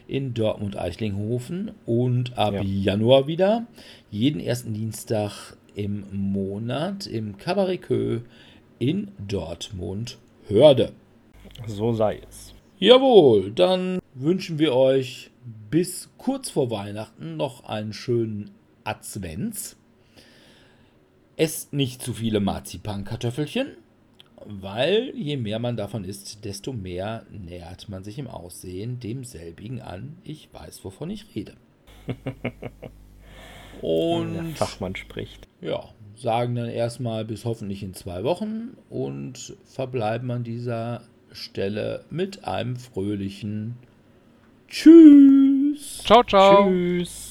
in Dortmund-Eichlinghofen und ab Ja. Januar wieder jeden ersten Dienstag im Monat im Cabaret Queue in Dortmund-Hörde. So sei es. Jawohl, dann wünschen wir euch bis kurz vor Weihnachten noch einen schönen Advents. Esst nicht zu viele Marzipankartoffelchen, weil je mehr man davon isst, desto mehr nähert man sich im Aussehen demselbigen an. Ich weiß, wovon ich rede. Der Und Fachmann spricht. ja, sagen dann erstmal bis hoffentlich in zwei Wochen und verbleiben an dieser Stelle mit einem fröhlichen Tschüss. Ciao, ciao. Tschüss.